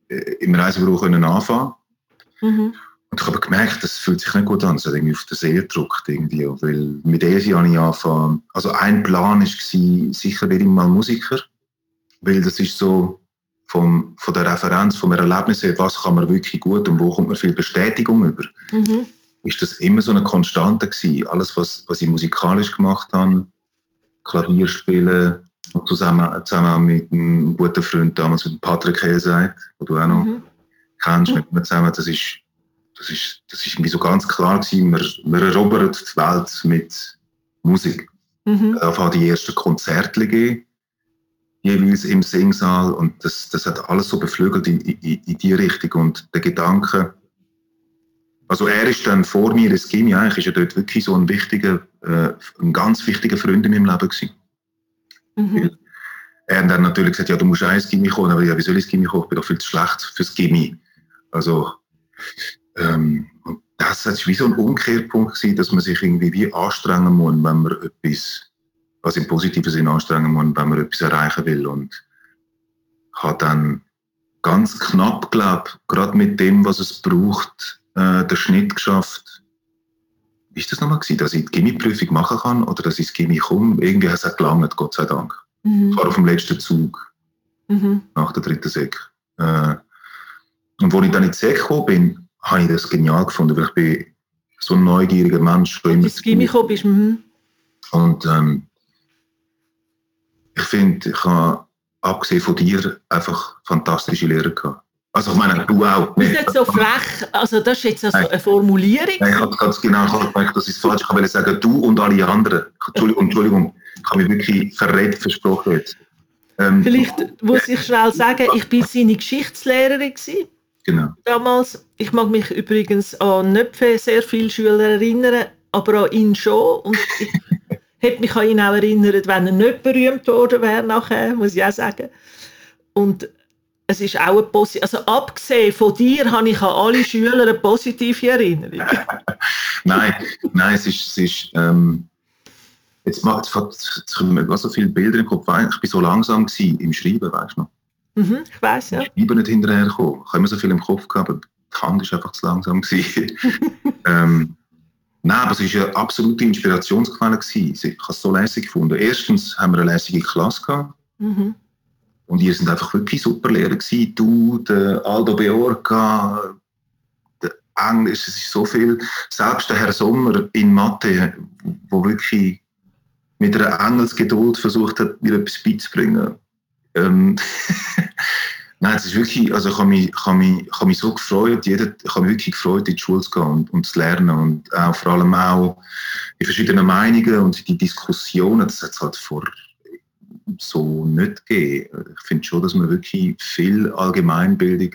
äh, im Reisebüro können anfangen mhm. Und ich habe gemerkt, das fühlt sich nicht gut an, es hat irgendwie auf den See gedrückt irgendwie, weil mit ESI habe ich angefangen, also ein Plan war, sicher werde ich mal Musiker, weil das ist so vom, von der Referenz, vom Erlebnis her, was kann man wirklich gut und wo kommt man viel Bestätigung über. Mhm ist das immer so eine Konstante gewesen. Alles, was, was ich musikalisch gemacht habe, Klavier spielen, und zusammen, zusammen mit einem guten Freund damals, mit Patrick Helseit, den du auch noch mhm. kennst, mit mir zusammen, das ist, das ist, das ist irgendwie so ganz klar gewesen, wir, wir erobern die Welt mit Musik. Mhm. Haben die ersten Konzerte gegeben, jeweils im Singsaal und das, das hat alles so beflügelt in, in, in die Richtung und der Gedanke, also er ist dann vor mir ins Gimmi, eigentlich ist er dort wirklich so ein wichtiger, äh, ein ganz wichtiger Freund in meinem Leben gewesen. Mhm. Er hat dann natürlich gesagt, ja, du musst auch ins Gimmi kommen, aber ja, wie soll ich ins Gimmi kommen? Ich bin doch viel zu schlecht fürs Gimmi. Also, ähm, und das war wie so ein Umkehrpunkt gewesen, dass man sich irgendwie wie anstrengen muss, wenn man etwas, was im positiven Sinne anstrengen muss, wenn man etwas erreichen will und hat dann ganz knapp, glaube gerade mit dem, was es braucht, äh, den Schnitt geschafft. Wie ist das nochmal gewesen, dass ich die Gimmi-Prüfung machen kann oder dass ich ins Gimmi komme? Irgendwie hat es gelangt, Gott sei Dank. Mhm. Ich war auf dem letzten Zug mhm. nach der dritten Sek. Äh, und als ich dann in die Sek gekommen bin, habe ich das genial gefunden, weil ich bin so ein neugieriger Mensch. Wenn du ins Gimmi gekommen bist. Mhm. Und ähm, ich finde, ich habe abgesehen von dir einfach fantastische Lehrer gehabt. Also ich meine, du auch. Das ist nicht so frech, also das ist jetzt also eine Formulierung. Nein, ich habe ganz genau gemerkt, das ist falsch. Ich wollte sagen, du und alle anderen. Entschuldigung, Entschuldigung ich habe mich wirklich verrät versprochen jetzt. Ähm, Vielleicht muss ich schnell sagen, ich war seine Geschichtslehrerin. Gewesen, genau. Damals. Ich mag mich übrigens an nicht sehr viele Schüler erinnern, aber an ihn schon. Und ich hätte mich an ihn auch erinnert, wenn er nicht berühmt worden wäre nachher, muss ich auch sagen. Und es ist auch eine positive, also abgesehen von dir habe ich an alle Schüler eine positive Erinnerung. nein, nein, es ist, es ist ähm, jetzt macht es kommen so viele Bilder im Kopf. Ich war so langsam im Schreiben, weißt du noch? Mhm, ich weiß ja. Ich bin nicht hinterher gekommen. Ich habe immer so viel im Kopf gehabt, aber die Hand war einfach zu langsam. ähm, Nein, aber es war eine absolute Inspirationsquelle. Ich habe es so lässig gefunden. Erstens haben wir eine lässige Klasse gehabt. Mhm Und ihr sind einfach wirklich super Lehrer gewesen. Du, der Aldo Beorca, der Englisch, es ist so viel. Selbst der Herr Sommer in Mathe, wo wirklich mit einer Engelsgeduld versucht hat, mir etwas beizubringen. Ähm Nein, es ist wirklich, also ich habe mich, ich mich, ich mich so gefreut, jeder, ich habe mich wirklich gefreut, in die Schule zu gehen und, und zu lernen und auch vor allem auch die verschiedenen Meinungen und die Diskussionen, das hat es halt vor so nicht gegeben. Ich finde schon, dass wir wirklich viel Allgemeinbildung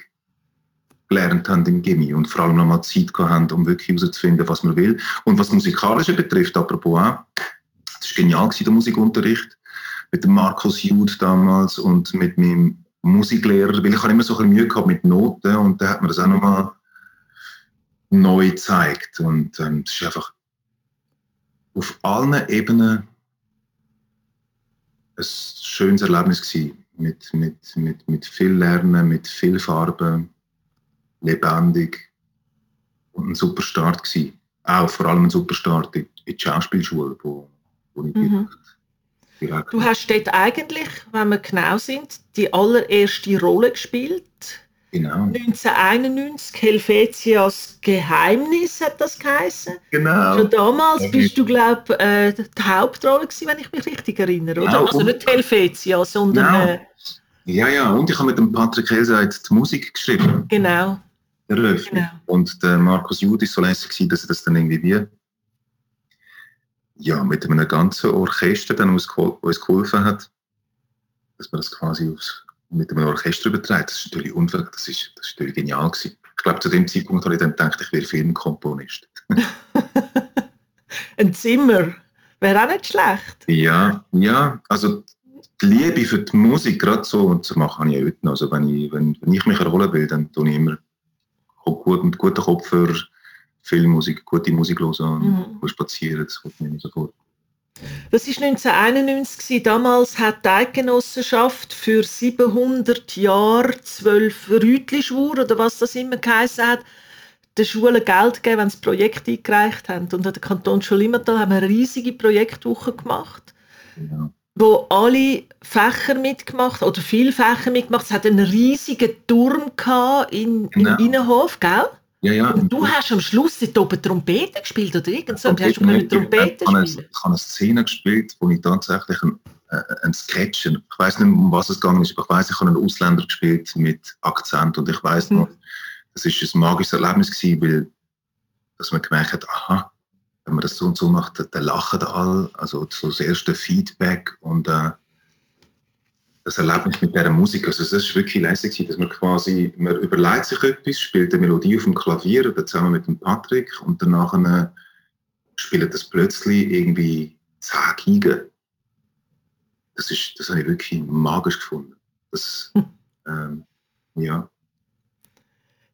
gelernt haben im Gimmi und vor allem nochmal Zeit gehabt haben, um wirklich herauszufinden, was man will. Und was Musikalische betrifft, apropos auch, das war genial, der Musikunterricht mit dem Markus Jud damals und mit meinem Musiklehrer, weil ich habe immer so ein Mühe gehabt mit Noten und da hat mir das auch nochmal neu gezeigt. Und ähm, es ist einfach auf allen Ebenen ein schönes Erlebnis gewesen. Mit, mit, mit, mit viel Lernen, mit viel Farbe, lebendig und ein super Start gewesen. Auch vor allem ein super Start in, die Schauspielschule, wo, wo ich mhm. Direkt, Du hast dort eigentlich, wenn wir genau sind, die allererste Rolle gespielt. Genau. 1991, Helvetias Geheimnis hat das geheißen. Genau. Schon damals ja, bist du, glaube äh, die Hauptrolle gewesen, wenn ich mich richtig erinnere, oder? Genau. Also nicht Helvetia, sondern... Genau. Äh, ja, ja, und ich habe mit dem Patrick Helseit die Musik geschrieben. Genau. Der Genau. Und der Markus war so lässig, dass er das dann irgendwie wie ja, mit einem ganzen Orchester dann uns, uns geholfen hat, dass man das quasi aufs, mit einem Orchester überträgt. Das ist natürlich unver das ist, das ist natürlich genial gewesen. Ich glaube, zu dem Zeitpunkt habe ich dann gedacht, ich wäre Filmkomponist. Ein Zimmer wäre auch nicht schlecht. Ja, ja, also die Liebe für die Musik gerade so und zu machen habe ich heute noch. Also wenn ich, wenn, wenn ich mich erholen will, dann tue ich immer gut, mit guten Kopfhörer viel Musik, gute Musik hören mhm. spazieren, das kommt mir sofort. Das war 1991. Damals hat die Eidgenossenschaft für 700 Jahre zwölf Rütli-Schwur oder was das immer geheißen hat, den Schulen Geld gegeben, wenn sie Projekt eingereicht haben. Und an der Kantonsschule Limmatal haben wir eine riesige Projektwoche gemacht, ja. wo alle Fächer mitgemacht oder viele Fächer mitgemacht. Es hat einen riesigen Turm in, genau. im Innenhof, gell? Ja, ja. Und du hast am Schluss dort oben Trompete gespielt oder irgend so? Hast du mit Trompete spielen? Ich habe eine Szene gespielt, wo ich tatsächlich ein, äh, ein Sketch, ich weiß nicht, um was es gegangen ist, aber ich weiß, ich habe einen Ausländer gespielt mit Akzent und ich weiß noch, hm. das ist ein magisches Erlebnis gewesen, weil dass man gemerkt hat, aha, wenn man das so und so macht, dann lachen alle, also so das erste Feedback und äh, das Erlebnis mit dieser Musik. Also es ist wirklich lässig, dass man quasi, man überlegt sich etwas, spielt eine Melodie auf dem Klavier oder zusammen mit dem Patrick und danach äh, spielt das plötzlich irgendwie zehn. Das, ist, das habe ich wirklich magisch gefunden. Das, hm. ähm, ja.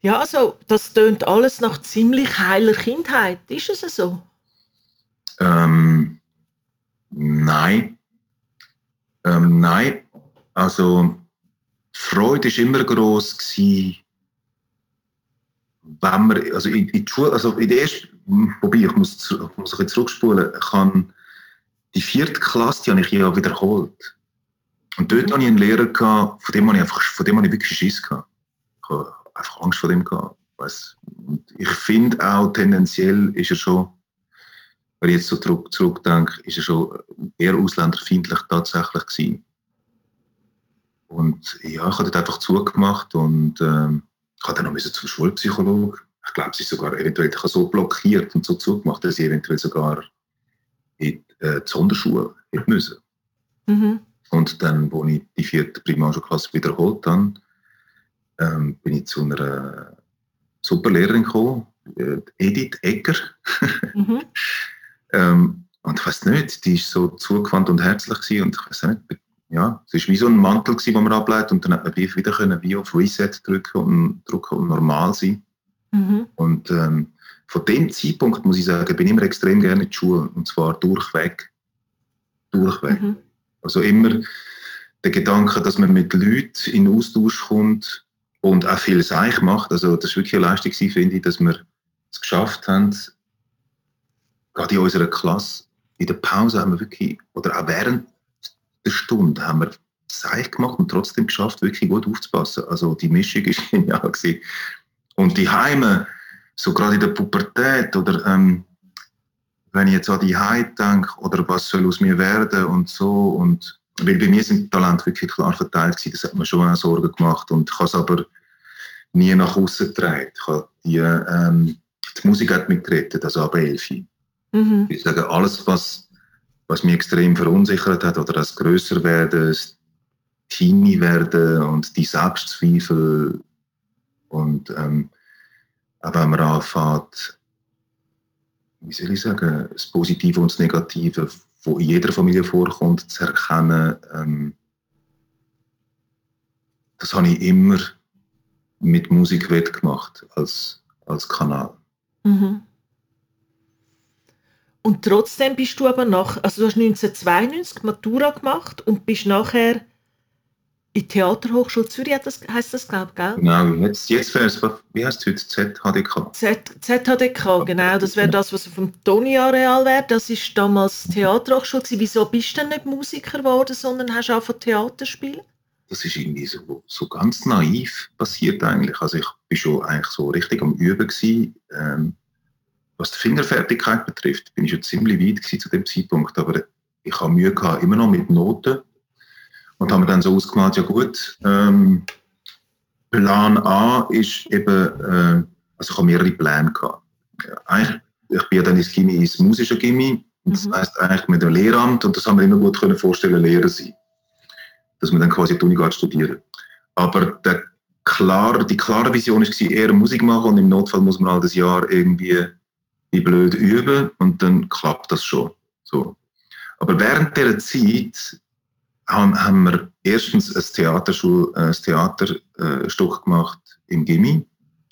Ja, also das tönt alles nach ziemlich heiler Kindheit. Ist es so? Ähm, nein. Ähm, nein, also, Freude war immer groß gewesen, wenn man, also in, in die Schule, also in der ersten, wobei ich muss, ich muss ein zurückspulen, ich habe die vierte Klasse, die habe ich ja wiederholt. Und dort mhm. hatte ich einen Lehrer, gehabt, von dem habe ich, einfach, von dem habe ich wirklich Schiss gehabt. Ich habe einfach Angst vor dem gehabt. Und ich finde auch tendenziell ist er schon, wenn ich jetzt so zurück, zurückdenke, ist er schon eher ausländerfeindlich tatsächlich gewesen. Und ja, ich habe dort einfach zugemacht und ähm, ich habe dann noch zum Schulpsychologen. Ich glaube, sie ist sogar eventuell so blockiert und so zugemacht, dass sie eventuell sogar in äh, die Sonderschule hätte müssen. Mhm. Und dann, als ich die vierte Primarschulklasse wiederholt habe, ähm, bin ich zu einer super Lehrerin gekommen, äh, Edith Egger. mhm. ähm, und ich weiß nicht, die ist so zugewandt und herzlich gewesen und ich weiß nicht, ja, es war wie so ein Mantel, gewesen, den man ableitet und dann hat man wieder können, wie auf Reset drücken und, drücken und normal sein. Mhm. Und ähm, von dem Zeitpunkt, muss ich sagen, bin ich immer extrem gerne in die Schule und zwar durchweg. Durchweg. Mhm. Also immer der Gedanke, dass man mit Leuten in Austausch kommt und auch viel Seich macht. Also das war wirklich eine Leistung, finde ich, dass wir es geschafft haben, gerade in unserer Klasse, in der Pause haben wir wirklich, oder auch während der Stunde haben wir seich gemacht und trotzdem geschafft, wirklich gut aufzupassen. Also die Mischung ist genial gewesen. Und die Heime, so gerade in der Pubertät oder ähm, wenn ich jetzt an die Heim denke oder was soll aus mir werden und so und weil bei mir sind die Talente wirklich klar verteilt gewesen, das hat mir schon auch Sorgen gemacht und ich habe es aber nie nach außen getragen. Die, ähm, die Musik hat mich gerettet, also ab 11. Mhm. Ich sage, alles, was, was mich extrem verunsichert hat oder das grösser werden, das Teenie werden und die Selbstzweifel und ähm, auch wenn man anfängt, wie soll ich sagen, das Positive und das Negative, wo in jeder Familie vorkommt, zu erkennen, ähm, das habe ich immer mit Musik wettgemacht als, als Kanal. Mhm. Und trotzdem bist du aber nach, also du hast 1992 Matura gemacht und bist nachher in Theaterhochschule Zürich, das, heisst das, glaube ich, gell? Genau, jetzt, jetzt wäre es, wie heißt es heute, ZHDK? Z, ZHDK, genau, das wäre das, was auf dem Toni-Areal wäre. Das war damals Theaterhochschule. Wieso bist du denn nicht Musiker geworden, sondern hast einfach Theater spielen? Das ist irgendwie so, so ganz naiv passiert eigentlich. Also ich war schon eigentlich so richtig am Üben gewesen. Ähm, was die Fingerfertigkeit betrifft, bin ich schon ziemlich weit zu dem Zeitpunkt, aber ich habe Mühe gehabt, immer noch mit Noten und haben wir dann so ausgemacht, ja gut, ähm, Plan A ist eben, äh, also ich habe mehrere Pläne gehabt. Eigentlich, ich bin ja dann ins Gimmi, ins musische Gimmi, mhm. das heisst eigentlich mit dem Lehramt und das haben wir immer gut können vorstellen, Lehrer sein. Dass man dann quasi die Uni geht studieren. Aber der klar, die klare Vision war eher Musik machen und im Notfall muss man halt das Jahr irgendwie wie blöd üben und dann klappt das schon. So. Aber während dieser Zeit haben, wir erstens ein, Theaterschul, ein Theaterstück gemacht im Gimmi,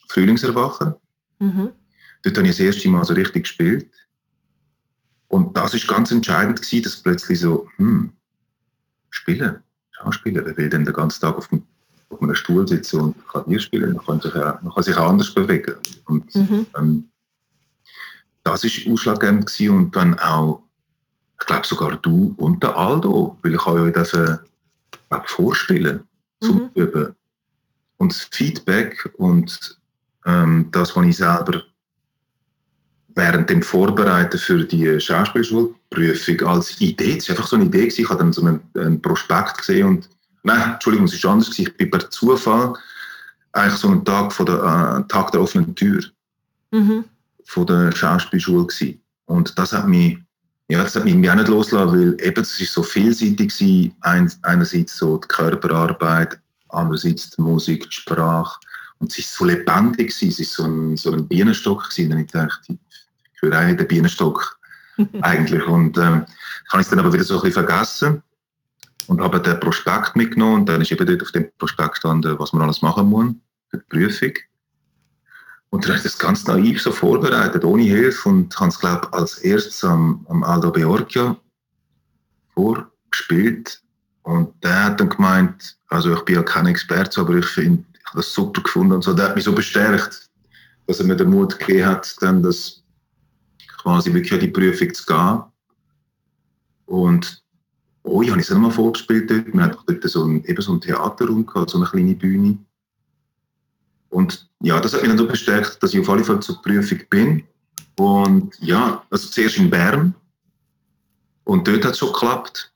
Frühlingserwachen. Mhm. Dort habe ich das erste Mal so richtig gespielt. Und das ist ganz entscheidend gewesen, dass plötzlich so, hm, spielen, Schauspieler, wer will denn den ganzen Tag auf, dem, auf einem Stuhl sitzen und Klavier spielen? Man kann sich, man kann sich anders bewegen. Und mhm. ähm, das war ausschlaggebend gewesen. und dann auch ich glaube sogar du und der Aldo, weil ich ja das äh, vorstellen zum mhm. Üben. Und das Feedback und ähm, das, was ich selber während dem Vorbereiten für die Schauspielschulprüfung als Idee, das war einfach so eine Idee, ich habe dann so einen, einen Prospekt gesehen und, nein, Entschuldigung, es ist anders, ich bin per Zufall eigentlich so einen Tag, von der, äh, Tag der offenen Tür mhm. Von der Schauspielschule gewesen. Und das hat mich ja, das hat mich irgendwie auch nicht losgelassen, weil eben es ist so vielseitig war. Ein, einerseits so die Körperarbeit, andererseits die Musik, die Sprache. Und es ist so lebendig gewesen. Es ist so ein, so ein Bienenstock gewesen. Und ich dachte, ich höre eigentlich den Bienenstock eigentlich. Und ähm, habe ich es dann aber wieder so ein bisschen vergessen und habe den Prospekt mitgenommen. Und dann ist eben dort auf dem Prospekt gestanden, was man alles machen muss für die Prüfung. Und dann habe ich das ganz naiv so vorbereitet, ohne Hilfe und habe es, glaube ich, als erstes am, am Aldo Beorgia vorgespielt. Und der hat dann gemeint, also ich bin ja kein Experte, aber ich finde, ich habe das super gefunden und so. Der hat mich so bestärkt, dass er mir den Mut gegeben hat, dann das quasi wirklich an die Prüfung zu gehen. Und oh, ich habe es nochmal vorgespielt dort. Wir hatten dort so ein, eben so ein Theaterraum gehabt, so eine kleine Bühne. Und ja, das hat mich dann so bestärkt, dass ich auf alle Fälle zur Prüfung bin. Und ja, also zuerst in Bern. Und dort hat es schon geklappt.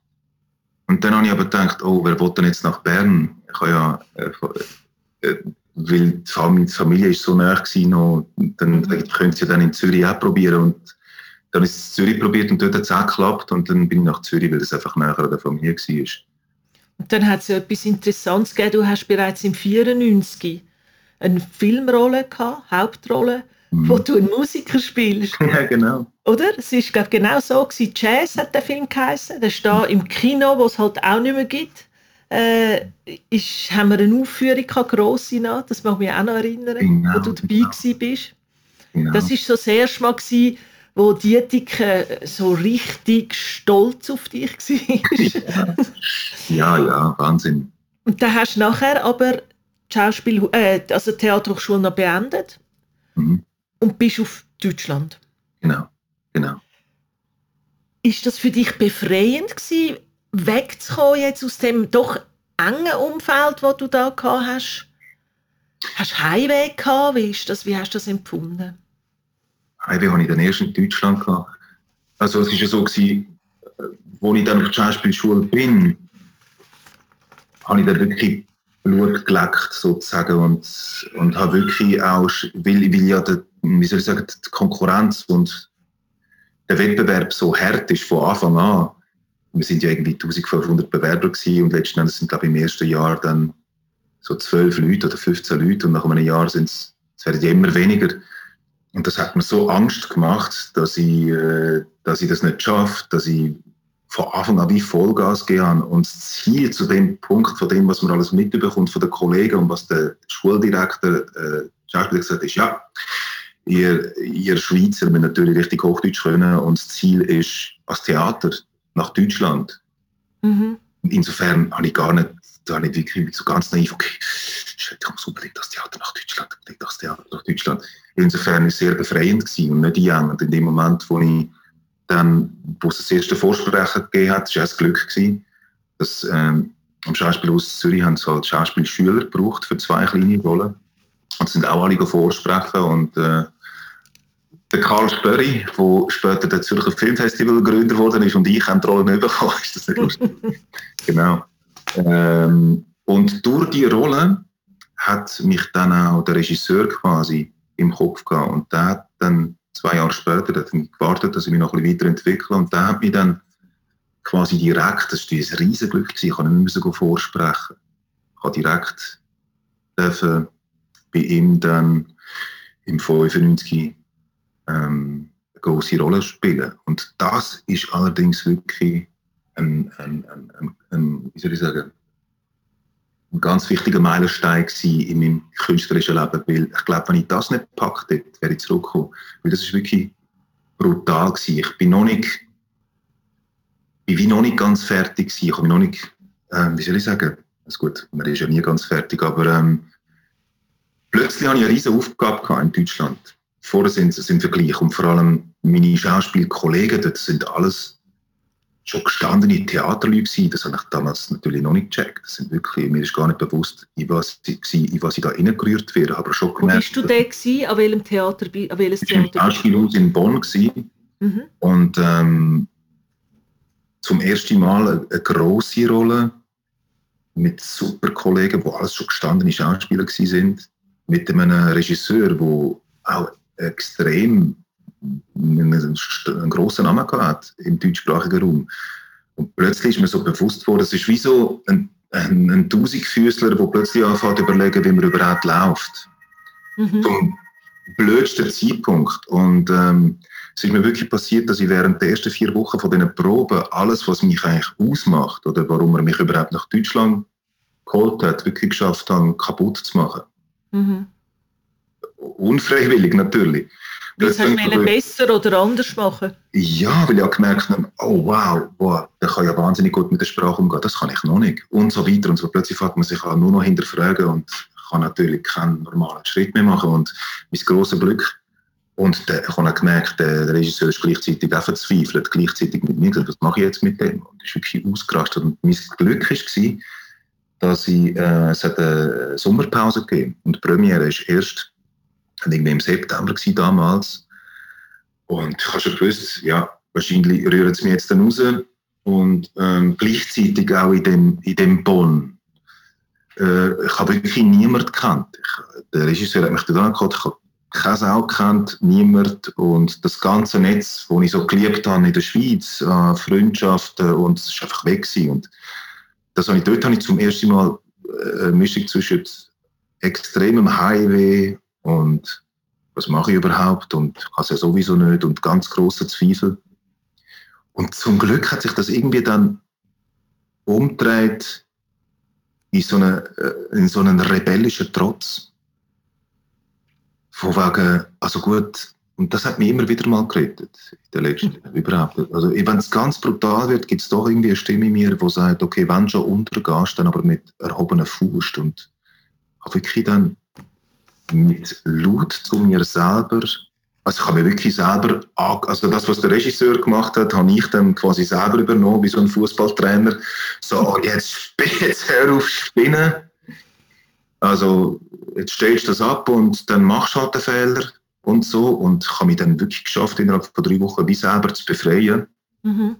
Und dann habe ich aber gedacht, oh, wer will denn jetzt nach Bern? Ich habe ja, äh, äh, weil die Familie, die Familie ist so nah gewesen, noch, dann mhm. können sie dann in Zürich auch probieren. Und dann ist es in Zürich probiert und dort hat es auch geklappt. Und dann bin ich nach Zürich, weil es einfach näher an der Familie war. Und dann hat es ja etwas Interessantes gegeben. Du hast bereits im 94 eine Filmrolle gehabt, Hauptrolle, mhm. wo du einen Musiker spielst. Ja, genau. Oder? Es ist glaub, genau so gewesen. Jazz hat der Film geheißen. Der da im Kino, wo es halt auch nicht mehr gibt. Äh, ist, haben wir eine Aufführung gehabt, grosse noch, das mag mich auch noch erinnern, genau, wo du dabei genau. bist. Genau. Das ist so das erste Mal gewesen, wo Dietike so richtig stolz auf dich war. ja, ja, Wahnsinn. Und dann hast du nachher aber Schauspiel, äh, also Theaterhochschule noch beendet mhm. und bist auf Deutschland. Genau, genau. Ist das für dich befreiend gewesen, wegzukommen jetzt aus dem doch engen Umfeld, das du da gehabt hast? Hast du Heimweg gehabt? Wie, ist das, wie hast du das empfunden? Heimweg habe ich dann erst in Deutschland gehabt. Also es war ja so, gewesen, wo ich dann auf der Schauspielschule bin, habe ich dann wirklich Blut geleckt sozusagen und, und habe wirklich auch, weil, weil ja der, wie soll ich sagen, die Konkurrenz und der Wettbewerb so hart ist von Anfang an. Wir sind ja irgendwie 1500 Bewerber gewesen und letzten Endes sind glaube ich im ersten Jahr dann so zwölf Leute oder 15 Leute und nach einem Jahr sind es, es werden ja immer weniger. Und das hat mir so Angst gemacht, dass ich, äh, dass ich das nicht schaffe, dass ich von Anfang an wie Vollgas gehen und das Ziel zu dem Punkt von dem, was man alles mitbekommt von den Kollegen und was der Schuldirektor äh, gesagt hat, ist, ja, ihr, ihr Schweizer müsst natürlich richtig Hochdeutsch können und das Ziel ist als Theater nach Deutschland. Mhm. Insofern habe ich gar nicht, da habe ich wirklich so ganz naiv, okay, ich muss unbedingt das Theater nach Deutschland, unbedingt das Theater nach Deutschland. Insofern war es sehr befreiend gewesen und nicht einengend. In dem Moment, wo ich dann, wo es das erste Vorsprechen gegeben hat, war es ein Glück gewesen, dass ähm, am Schauspielhaus Zürich haben sie halt Schauspielschüler gebraucht für zwei kleine Rollen. Und sind auch alle vorsprechen und äh, der Karl Spörri, der später der Zürcher Filmfestival gegründet worden ist und ich haben die Rolle nicht bekommen. ist das nicht lustig? genau. Ähm, und durch die Rolle hat mich dann auch der Regisseur quasi im Kopf gehabt und der hat dann zwei Jahre später hat mich gewartet, dass ich mich noch ein bisschen weiterentwickle. Und der hat mich dann quasi direkt, das war ein Riesenglück, gewesen, ich konnte nicht mehr vorsprechen. Ich habe direkt dürfen bei ihm dann im 95 ähm, eine große Rolle spielen. Und das ist allerdings wirklich ein, ein, ein, ein wie soll ich sagen, ein ganz wichtiger Meilenstein in meinem künstlerischen Leben, weil ich glaube, wenn ich das nicht gepackt hätte, wäre ich zurückgekommen. Weil das ist wirklich brutal gewesen. Ich bin noch nicht, bin wie noch nicht ganz fertig gewesen. Ich habe noch nicht, ähm, wie soll ich sagen, also gut, man ist ja nie ganz fertig, aber ähm, plötzlich hatte ich eine riesige Aufgabe in Deutschland. Vorher sind es im Vergleich und vor allem meine Schauspielkollegen dort sind alles schon gestandene Theaterleute gewesen. Das habe ich damals natürlich noch nicht gecheckt. Das sind wirklich, mir ist gar nicht bewusst, in was, in was ich da reingerührt werde. Aber schon gemerkt, Wo bist du da gewesen? An welchem Theater? An welches Theater? Ich war im in Bonn gewesen. Mhm. Und ähm, zum ersten Mal eine, eine grosse Rolle mit super Kollegen, die alles schon gestandene Schauspieler sind, mit einem Regisseur, der auch extrem einen, grossen Namen gehabt im deutschsprachigen Raum. Und plötzlich ist mir so bewusst worden, es ist wie so ein, ein, ein Tausendfüßler, der plötzlich anfängt zu überlegen, wie man überhaupt läuft. Mhm. Zum blödsten Zeitpunkt. Und ähm, es ist mir wirklich passiert, dass ich während der ersten vier Wochen von diesen Proben alles, was mich eigentlich ausmacht oder warum er mich überhaupt nach Deutschland geholt hat, wirklich geschafft habe, kaputt zu machen. Mhm. Unfreiwillig natürlich. Was hast du besser oder anders machen? Ja, weil ich auch gemerkt habe, oh wow, wow, der kann ja wahnsinnig gut mit der Sprache umgehen, das kann ich noch nicht. Und so weiter. Und so plötzlich fängt man sich auch nur noch hinterfragen und kann natürlich keinen normalen Schritt mehr machen. Und mein grosses Glück, und der, ich habe auch gemerkt, der, der Regisseur ist gleichzeitig auch verzweifelt, gleichzeitig mit mir gesagt, was mache ich jetzt mit dem? Und ist wirklich ausgerastet. Und mein Glück war, dass ich, äh, es hat eine Sommerpause gegeben und die Premiere ist erst irgendwie im September gewesen, damals. Und ich habe schon gewusst, ja, wahrscheinlich rühren es mir jetzt dann raus. Und ähm, gleichzeitig auch in dem, in dem Bonn. Äh, ich habe wirklich niemanden gekannt. Ich, der Regisseur hat mich da angeguckt, ich habe keine Sau gekannt, niemand. Und das ganze Netz, das ich so geliebt habe in der Schweiz, äh, Freundschaften, und es ist einfach weg gewesen. Und das habe ich, dort habe ich zum ersten Mal äh, eine Mischung zwischen extremem Highway und was mache ich überhaupt und kann es ja sowieso nicht und ganz große Zweifel. Und zum Glück hat sich das irgendwie dann umgedreht in so, eine, äh, in so einen rebellischen Trotz. Von wegen, also gut, und das hat mich immer wieder mal gerettet, in der letzten, mhm. überhaupt. Also, wenn es ganz brutal wird, gibt es doch irgendwie eine Stimme in mir, die sagt, okay, wenn schon untergehst, dann aber mit erhobener Fuß. Und habe wirklich dann mit Laut zu mir selber Also ich habe mir wirklich selber, also das, was der Regisseur gemacht hat, habe ich dann quasi selber übernommen, wie so ein Fußballtrainer. So, jetzt, jetzt hör auf spinnen. Also jetzt stellst du das ab und dann machst du halt den Fehler und so. Und ich habe mich dann wirklich geschafft, innerhalb von drei Wochen wie selber zu befreien. Mhm.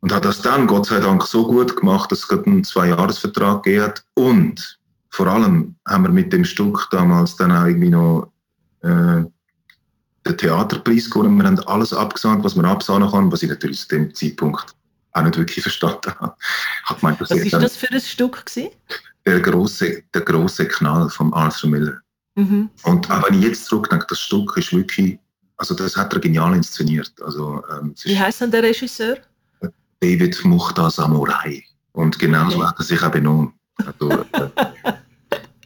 Und hat das dann, Gott sei Dank, so gut gemacht, dass es gerade einen Zwei-Jahres-Vertrag gegeben hat. Und vor allem haben wir mit dem Stück damals dann auch irgendwie noch äh, den Theaterpreis gewonnen. Wir haben alles abgesagt, was man absagen kann, was ich natürlich zu dem Zeitpunkt auch nicht wirklich verstanden habe. Ich gemeint, was war das für ein Stück? Gewesen? Der große, der große Knall von Arthur Miller. Mhm. Und auch wenn ich jetzt zurückdenke, das Stück ist wirklich, also das hat er genial inszeniert. Also, ähm, Wie heißt denn der Regisseur? David Muchta Samurai. Und genauso okay. hat er sich auch benommen. Also, äh,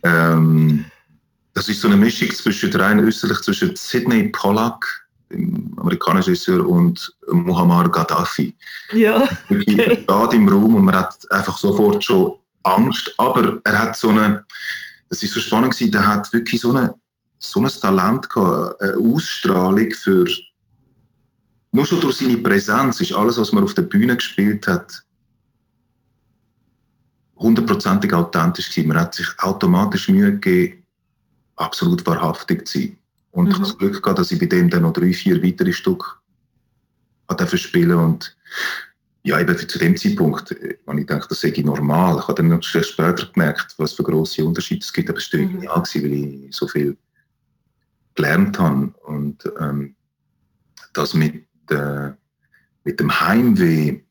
ähm, das ist so eine Mischung zwischen rein österreich, zwischen Sidney Pollack, dem amerikanischen Regisseur, und Muammar Gaddafi. Ja. Okay. Da im Raum und man hat einfach sofort schon Angst, aber er hat so eine, das ist so spannend gewesen, der hat wirklich so, eine, so ein Talent gehabt, eine Ausstrahlung für, nur schon durch seine Präsenz ist alles, was man auf der Bühne gespielt hat, hundertprozentig authentisch gewesen. Man hat sich automatisch Mühe gegeben, absolut wahrhaftig zu sein. Und mhm. ich habe das Glück gehabt, dass ich bei dem dann noch drei, vier weitere Stücke spielen und ja, eben zu dem Zeitpunkt, wenn ich denke, das sei normal. Ich habe dann noch später gemerkt, was für grosse Unterschiede es gibt, aber es war mhm. genial, weil ich so viel gelernt habe. Und ähm, das mit, äh, mit dem Heimweh,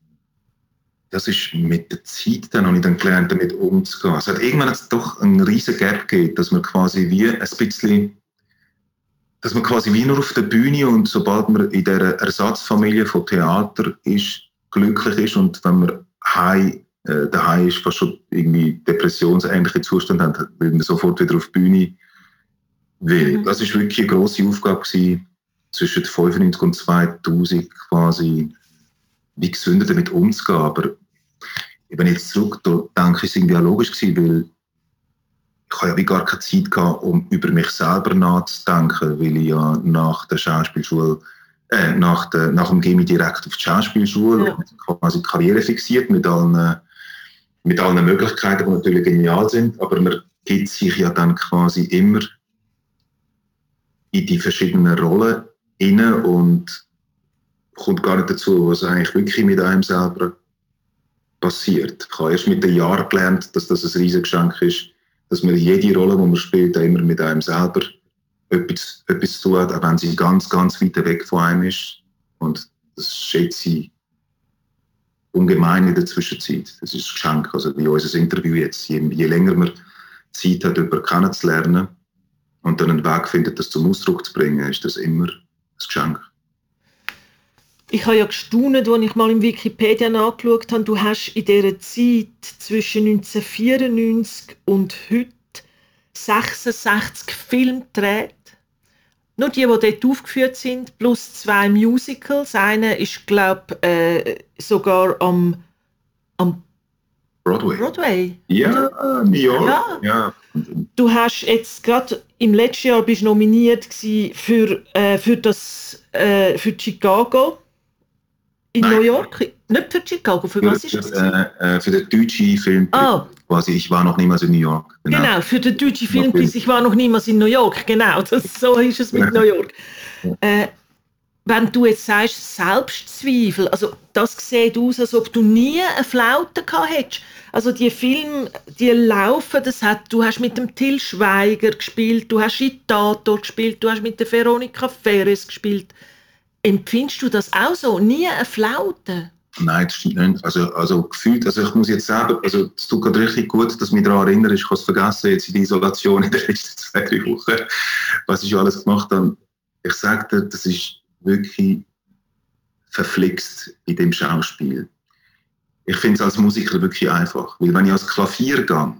das ist mit der Zeit, dann habe ich dann gelernt, damit umzugehen. Es hat irgendwann jetzt doch einen riesen Gap gegeben, dass man quasi wie ein bisschen, dass man quasi wie nur auf der Bühne und sobald man in dieser Ersatzfamilie von Theater ist, glücklich ist und wenn man heim, äh, daheim ist, fast schon irgendwie depressionsähnliche Zustand hat, will man sofort wieder auf die Bühne will. Mhm. Das ist wirklich eine grosse Aufgabe gewesen, zwischen 95 und 2000 quasi, wie gesünder damit umzugehen. Aber ich jetzt zurück denke, ist es irgendwie auch logisch gewesen, weil ich habe ja wie gar keine Zeit gehabt, um über mich selber nachzudenken, weil ich ja nach der Schauspielschule, äh, nach, der, nach dem Gimmi direkt auf die Schauspielschule ja. quasi Karriere fixiert mit allen, mit allen Möglichkeiten, die natürlich genial sind, aber man gibt sich ja dann quasi immer in die verschiedenen Rollen inne und kommt gar nicht dazu, was eigentlich wirklich mit einem selber passiert. Ich habe erst mit den Jahren gelernt, dass das ein riesiges Geschenk ist, dass man jede Rolle, die man spielt, immer mit einem selber etwas, etwas zu tun hat, auch wenn sie ganz, ganz weit weg von einem ist. Und das schätze ich ungemein in der Zwischenzeit. Das ist ein Geschenk. Also wie unser Interview jetzt. Je, je länger man Zeit hat, jemanden kennenzulernen und dann einen Weg findet, das zum Ausdruck zu bringen, ist das immer ein Geschenk ich habe ja gestaunt, als ich mal im Wikipedia nachgeschaut habe, du hast in dieser Zeit zwischen 1994 und heute 66 Filme gedreht. Nur die, die dort aufgeführt sind, plus zwei Musicals. Einer ist, glaube ich, äh, sogar am, am Broadway. Broadway. Ja, New York. Ja. ja. Du hast jetzt gerade im letzten Jahr bist nominiert für, äh, für, das, äh, für Chicago in Nein. New York? Nicht für Chicago, für, für was ist das? Äh, äh, für den deutschen Film. Ah. Quasi, ich war noch niemals in New York. Genau, genau für den deutschen Filmpreis, ich war noch niemals in New York. Genau, das, so ist es mit New York. Äh, wenn du jetzt sagst, Selbstzweifel, also das sieht aus, als ob du nie eine Flaute gehabt hättest. Also die Filme, die laufen, das hat, du hast mit dem Till Schweiger gespielt, du hast in Tator gespielt, du hast mit der Veronika Ferres gespielt. Empfindest du das auch so? Nie eine Flaute? Nein, das stimmt nicht. Also, also gefühlt, also ich muss jetzt sagen, also es tut gerade richtig gut, dass mich daran erinnert, ich habe es vergessen, jetzt in der Isolation in den letzten zwei, drei Wochen, was ich alles gemacht habe. Ich sage dir, das ist wirklich verflixt in dem Schauspiel. Ich finde es als Musiker wirklich einfach, weil wenn ich als Klavier gehe,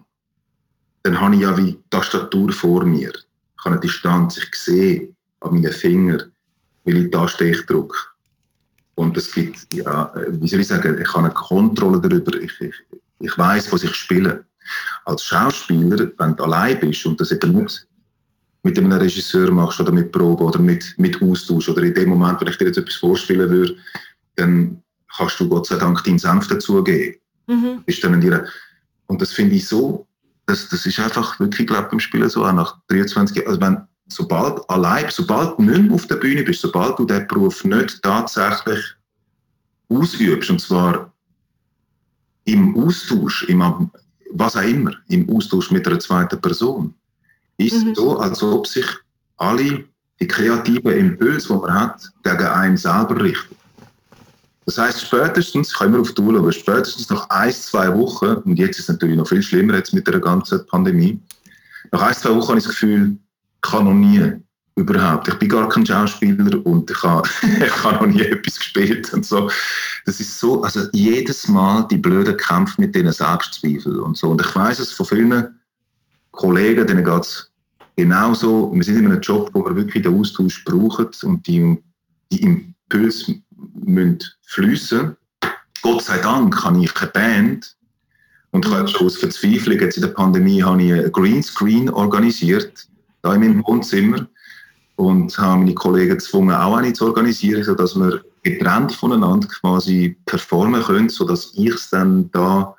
dann habe ich ja wie Tastatur vor mir. Ich habe eine Distanz, ich sehe an meinen Fingern, weil ich da Stich drücke. Und es gibt, ja, wie soll ich sagen, ich habe eine Kontrolle darüber, ich, ich, ich weiß, was ich spiele. Als Schauspieler, wenn du allein bist und das eben nicht mit einem Regisseur machst oder mit Probe oder mit, mit Austausch oder in dem Moment, wenn ich dir jetzt etwas vorstellen würde, dann kannst du Gott sei Dank deinen Senf dazugeben. Mhm. Ist dann in und das finde ich so, das, das ist einfach wirklich, glaube ich, im Spielen so, auch nach 23 Jahren, also wenn, sobald allein, sobald du nicht mehr auf der Bühne bist, sobald du diesen Beruf nicht tatsächlich ausübst, und zwar im Austausch, im, was auch immer, im Austausch mit einer zweiten Person, ist mhm. so, als ob sich alle die kreativen Impulse, die man hat, gegen einen selber richten. Das heißt, spätestens, ich kann immer auf die Uhr aber spätestens nach ein, zwei Wochen, und jetzt ist es natürlich noch viel schlimmer jetzt mit der ganzen Pandemie, nach ein, zwei Wochen habe ich das Gefühl, kann noch nie überhaupt. Ich bin gar kein Schauspieler und ich habe, ich noch nie etwas gespielt und so. Das ist so, also jedes Mal die blöden Kämpfe mit diesen Selbstzweifeln und so. Und ich weiß es von vielen Kollegen, denen geht es genauso. Wir sind in einem Job, wo wir wirklich den Austausch brauchen und die, die Impulse müssen fließen. Gott sei Dank habe ich eine Band und ich habe aus Verzweiflung, jetzt in der Pandemie, habe ich ein Greenscreen organisiert, da in meinem Wohnzimmer und habe meine Kollegen gezwungen, auch eine zu organisieren, sodass wir getrennt voneinander quasi performen können, sodass ich es dann da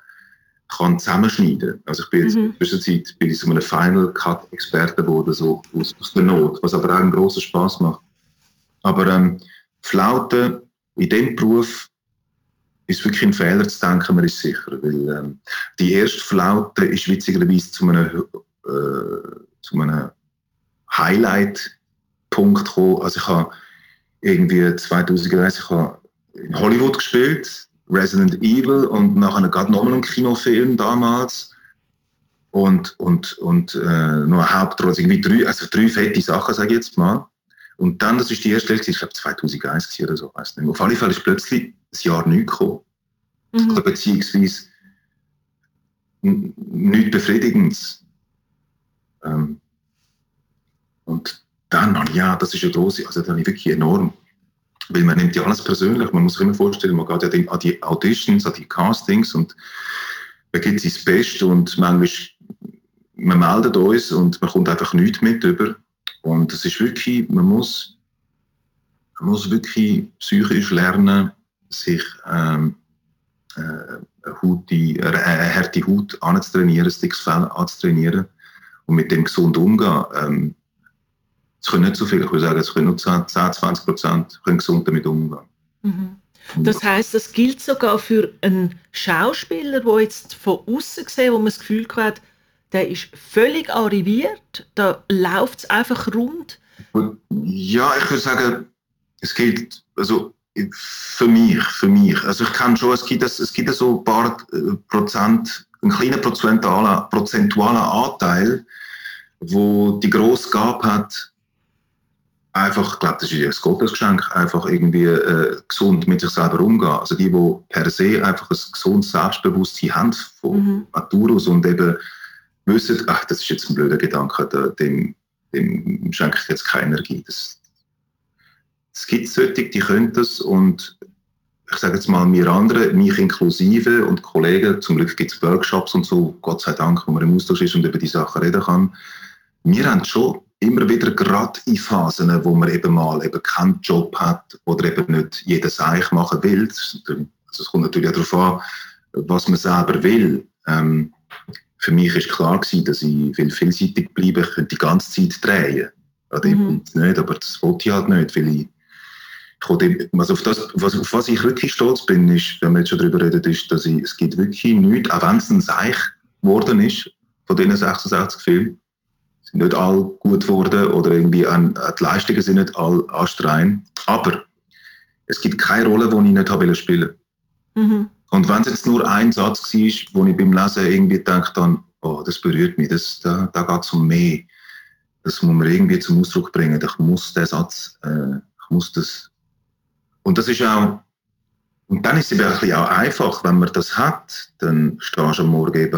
kann zusammenschneiden. Also ich bin jetzt mhm. in der Zwischenzeit bin ich so einem Final Cut Experte geworden, so aus, aus der Not, was aber auch einen großen Spaß macht. Aber ähm, Flauten in dem Beruf ist wirklich ein Fehler zu denken, man ist sicher, weil ähm, die erste Flaute ist witzigerweise zu einem, äh, zu einem Highlight-Punkt gekommen. Also ich habe irgendwie 2001 ich habe in Hollywood gespielt, Resident Evil und nachher gerade nochmal einen Kinofilm damals und, und, und äh, noch eine Hauptrolle, also irgendwie drei, also drei fette Sachen, sage ich jetzt mal. Und dann, das ist die erste Stelle, ich glaube 2001 oder so, weiß nicht. Auf alle Fälle ist plötzlich das Jahr nichts gekommen. Mhm. Oder beziehungsweise nichts Befriedigendes. Ähm, und dann, ja, das ist ja groß, also dann wirklich enorm. Weil man nimmt ja alles persönlich, man muss sich immer vorstellen, man geht ja an die Auditions, an die Castings und man gibt sein Bestes und manchmal, man meldet uns und man kommt einfach nichts mit über. Und es ist wirklich, man muss, man muss wirklich psychisch lernen, sich ähm, äh, eine, eine harte Haut anzutrainieren, ein dickes Fell anzutrainieren und mit dem gesund umgehen. Ähm, es können nicht so viel, ich würde sagen, es können nur 10, 20 Prozent gesund damit umgehen. Mhm. Das heißt, das gilt sogar für einen Schauspieler, der jetzt von außen gesehen, wo man das Gefühl hat, der ist völlig arriviert, da läuft es einfach rund. Ja, ich würde sagen, es gilt, also für mich, für mich, also ich kann schon, es gibt, es gibt so ein paar äh, Prozent, einen kleinen prozentualen, prozentualen Anteil, wo die grosse Gabe hat, einfach, ich glaube, das ist ja ein Gottesgeschenk, einfach irgendwie äh, gesund mit sich selber umgehen. Also die, die per se einfach ein gesundes Selbstbewusstsein haben von mhm. Natur aus und eben wissen, ach, das ist jetzt ein blöder Gedanke, dem, dem schenke ich jetzt keine Energie. Das, es gibt solche, die können das und ich sage jetzt mal, wir anderen, mich inklusive und Kollegen, zum Glück gibt es Workshops und so, Gott sei Dank, wo man im Austausch ist und über die Sachen reden kann. Wir haben schon immer wieder gerade in Phasen, wo man eben mal eben keinen Job hat oder eben nicht jedes Seich machen will. Also es kommt natürlich auch darauf an, was man selber will. Ähm, für mich ist klar gewesen, dass ich will vielseitig bleiben ich könnte die ganze Zeit drehen. Oder mhm. nicht, aber das wollte ich halt nicht, weil ich, ich also auf, das, was, auf was ich wirklich stolz bin, ist, wenn wir jetzt schon darüber reden, ist, dass ich, es gibt wirklich nichts, auch wenn es ein Seich geworden ist, von diesen 66 Filmen, sind nicht alle gut geworden oder irgendwie an, die Leistungen sind nicht alle anstrengend, aber es gibt keine Rolle, die ich nicht habe spielen mhm. Und wenn es jetzt nur ein Satz war, wo ich beim Lesen irgendwie denke, dann, oh, das berührt mich, das, da, da geht es um mehr. Das muss man irgendwie zum Ausdruck bringen. Ich muss den Satz, äh, ich muss das. Und das ist auch, und dann ist es eben auch einfach, wenn man das hat, dann stehst du am Morgen eben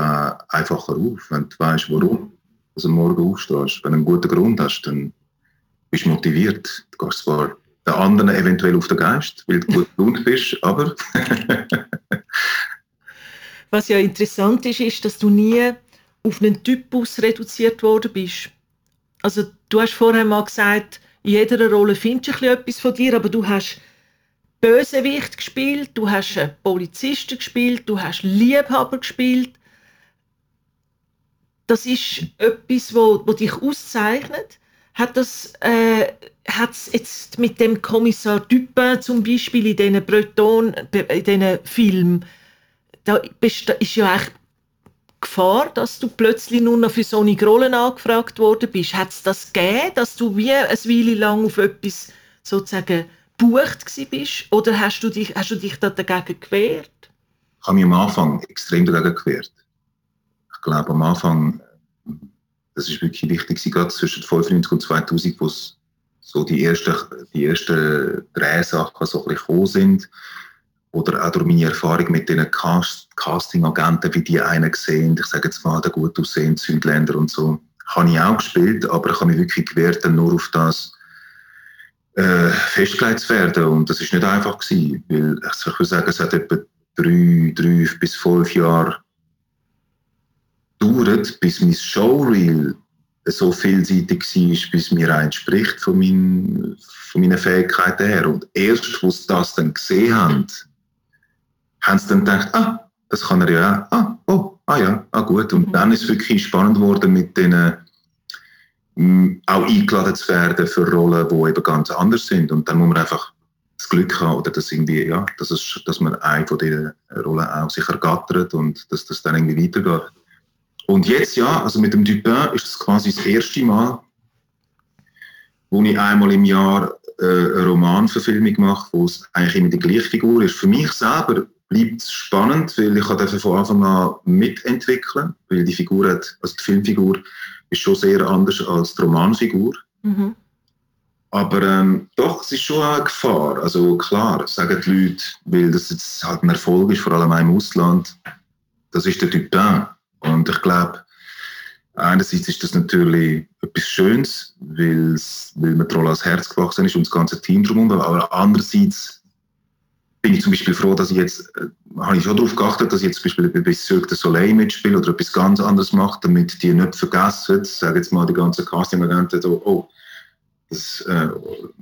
einfacher auf, wenn du weißt, warum du am Morgen aufstehst. Wenn du einen guten Grund hast, dann bist du motiviert. Du gehst zwar den anderen eventuell auf den Geist, weil du gut gelaunt bist, aber... Was ja interessant ist, ist, dass du nie auf einen Typus reduziert worden bist. Also du hast vorher mal gesagt, in jeder Rolle findest du etwas von dir, aber du hast Bösewicht gespielt, du hast einen Polizisten gespielt, du hast Liebhaber gespielt. Das ist etwas, wo, wo dich auszeichnet. Hat das äh, hat's jetzt mit dem Kommissar Dupin zum Beispiel in diesen Breton, in diesen Filmen, da ist ja eigentlich Gefahr, dass du plötzlich nur noch für so eine Rollen angefragt worden bist? Hat es das gegeben, dass du wie eine Weile lang auf etwas sozusagen gebucht bist? Oder hast du dich, hast du dich da dagegen gewehrt? Ich habe mich am Anfang extrem dagegen gewehrt. Ich glaube, am Anfang, das ist wirklich wichtig, gerade zwischen 95 und 2000, wo so die ersten, die ersten Drehsachen so ein bisschen gekommen sind. Oder auch durch meine Erfahrung mit den Cast Casting-Agenten, wie die einen sehen, ich sage jetzt mal, der gut aussehende Südländer und so, habe ich auch gespielt, aber ich habe mich wirklich gewehrt, nur auf das äh, festgelegt zu werden. Und das ist nicht einfach gewesen, weil ich würde sagen, es hat etwa drei, drei bis fünf Jahre gedauert, bis mein Showreel so vielseitig war, bis mir entspricht von, mein, von meinen Fähigkeiten her. Und erst, wo sie das dann gesehen haben, haben sie dann gedacht, ah, das kann er ja auch. Ah, oh, ah ja, ah gut. Und dann ist es wirklich spannend geworden, mit denen mm, auch eingeladen zu werden für Rollen, die eben ganz anders sind. Und dann muss man einfach das Glück haben, oder dass, irgendwie, ja, dass, es, dass man eine von diesen Rollen auch sich ergattert und dass das dann irgendwie weitergeht. Und jetzt, ja, also mit dem Dupin ist es quasi das erste Mal, wo ich einmal im Jahr äh, eine Romanverfilmung mache, wo es eigentlich immer die gleiche Figur ist. Für mich selber bleibt es spannend, weil ich dafür von Anfang an mitentwickeln, weil die Figur hat, also die Filmfigur ist schon sehr anders als die Romanfigur. Mhm. Aber ähm, doch, es ist schon eine Gefahr. Also klar, sagen die Leute, weil das jetzt halt ein Erfolg ist, vor allem im Ausland, das ist der Dupin. Und ich glaube, einerseits ist das natürlich etwas Schönes, weil, mir die Rolle ans Herz gewachsen ist und das ganze Team drumherum, aber andererseits bin ich zum Beispiel froh, dass ich jetzt, äh, habe ich schon darauf geachtet, dass ich jetzt zum Beispiel bei Cirque du Soleil mitspiele oder etwas ganz anderes mache, damit die nicht vergessen, sage jetzt mal die ganzen Casting-Agenten, so, oh, das, äh,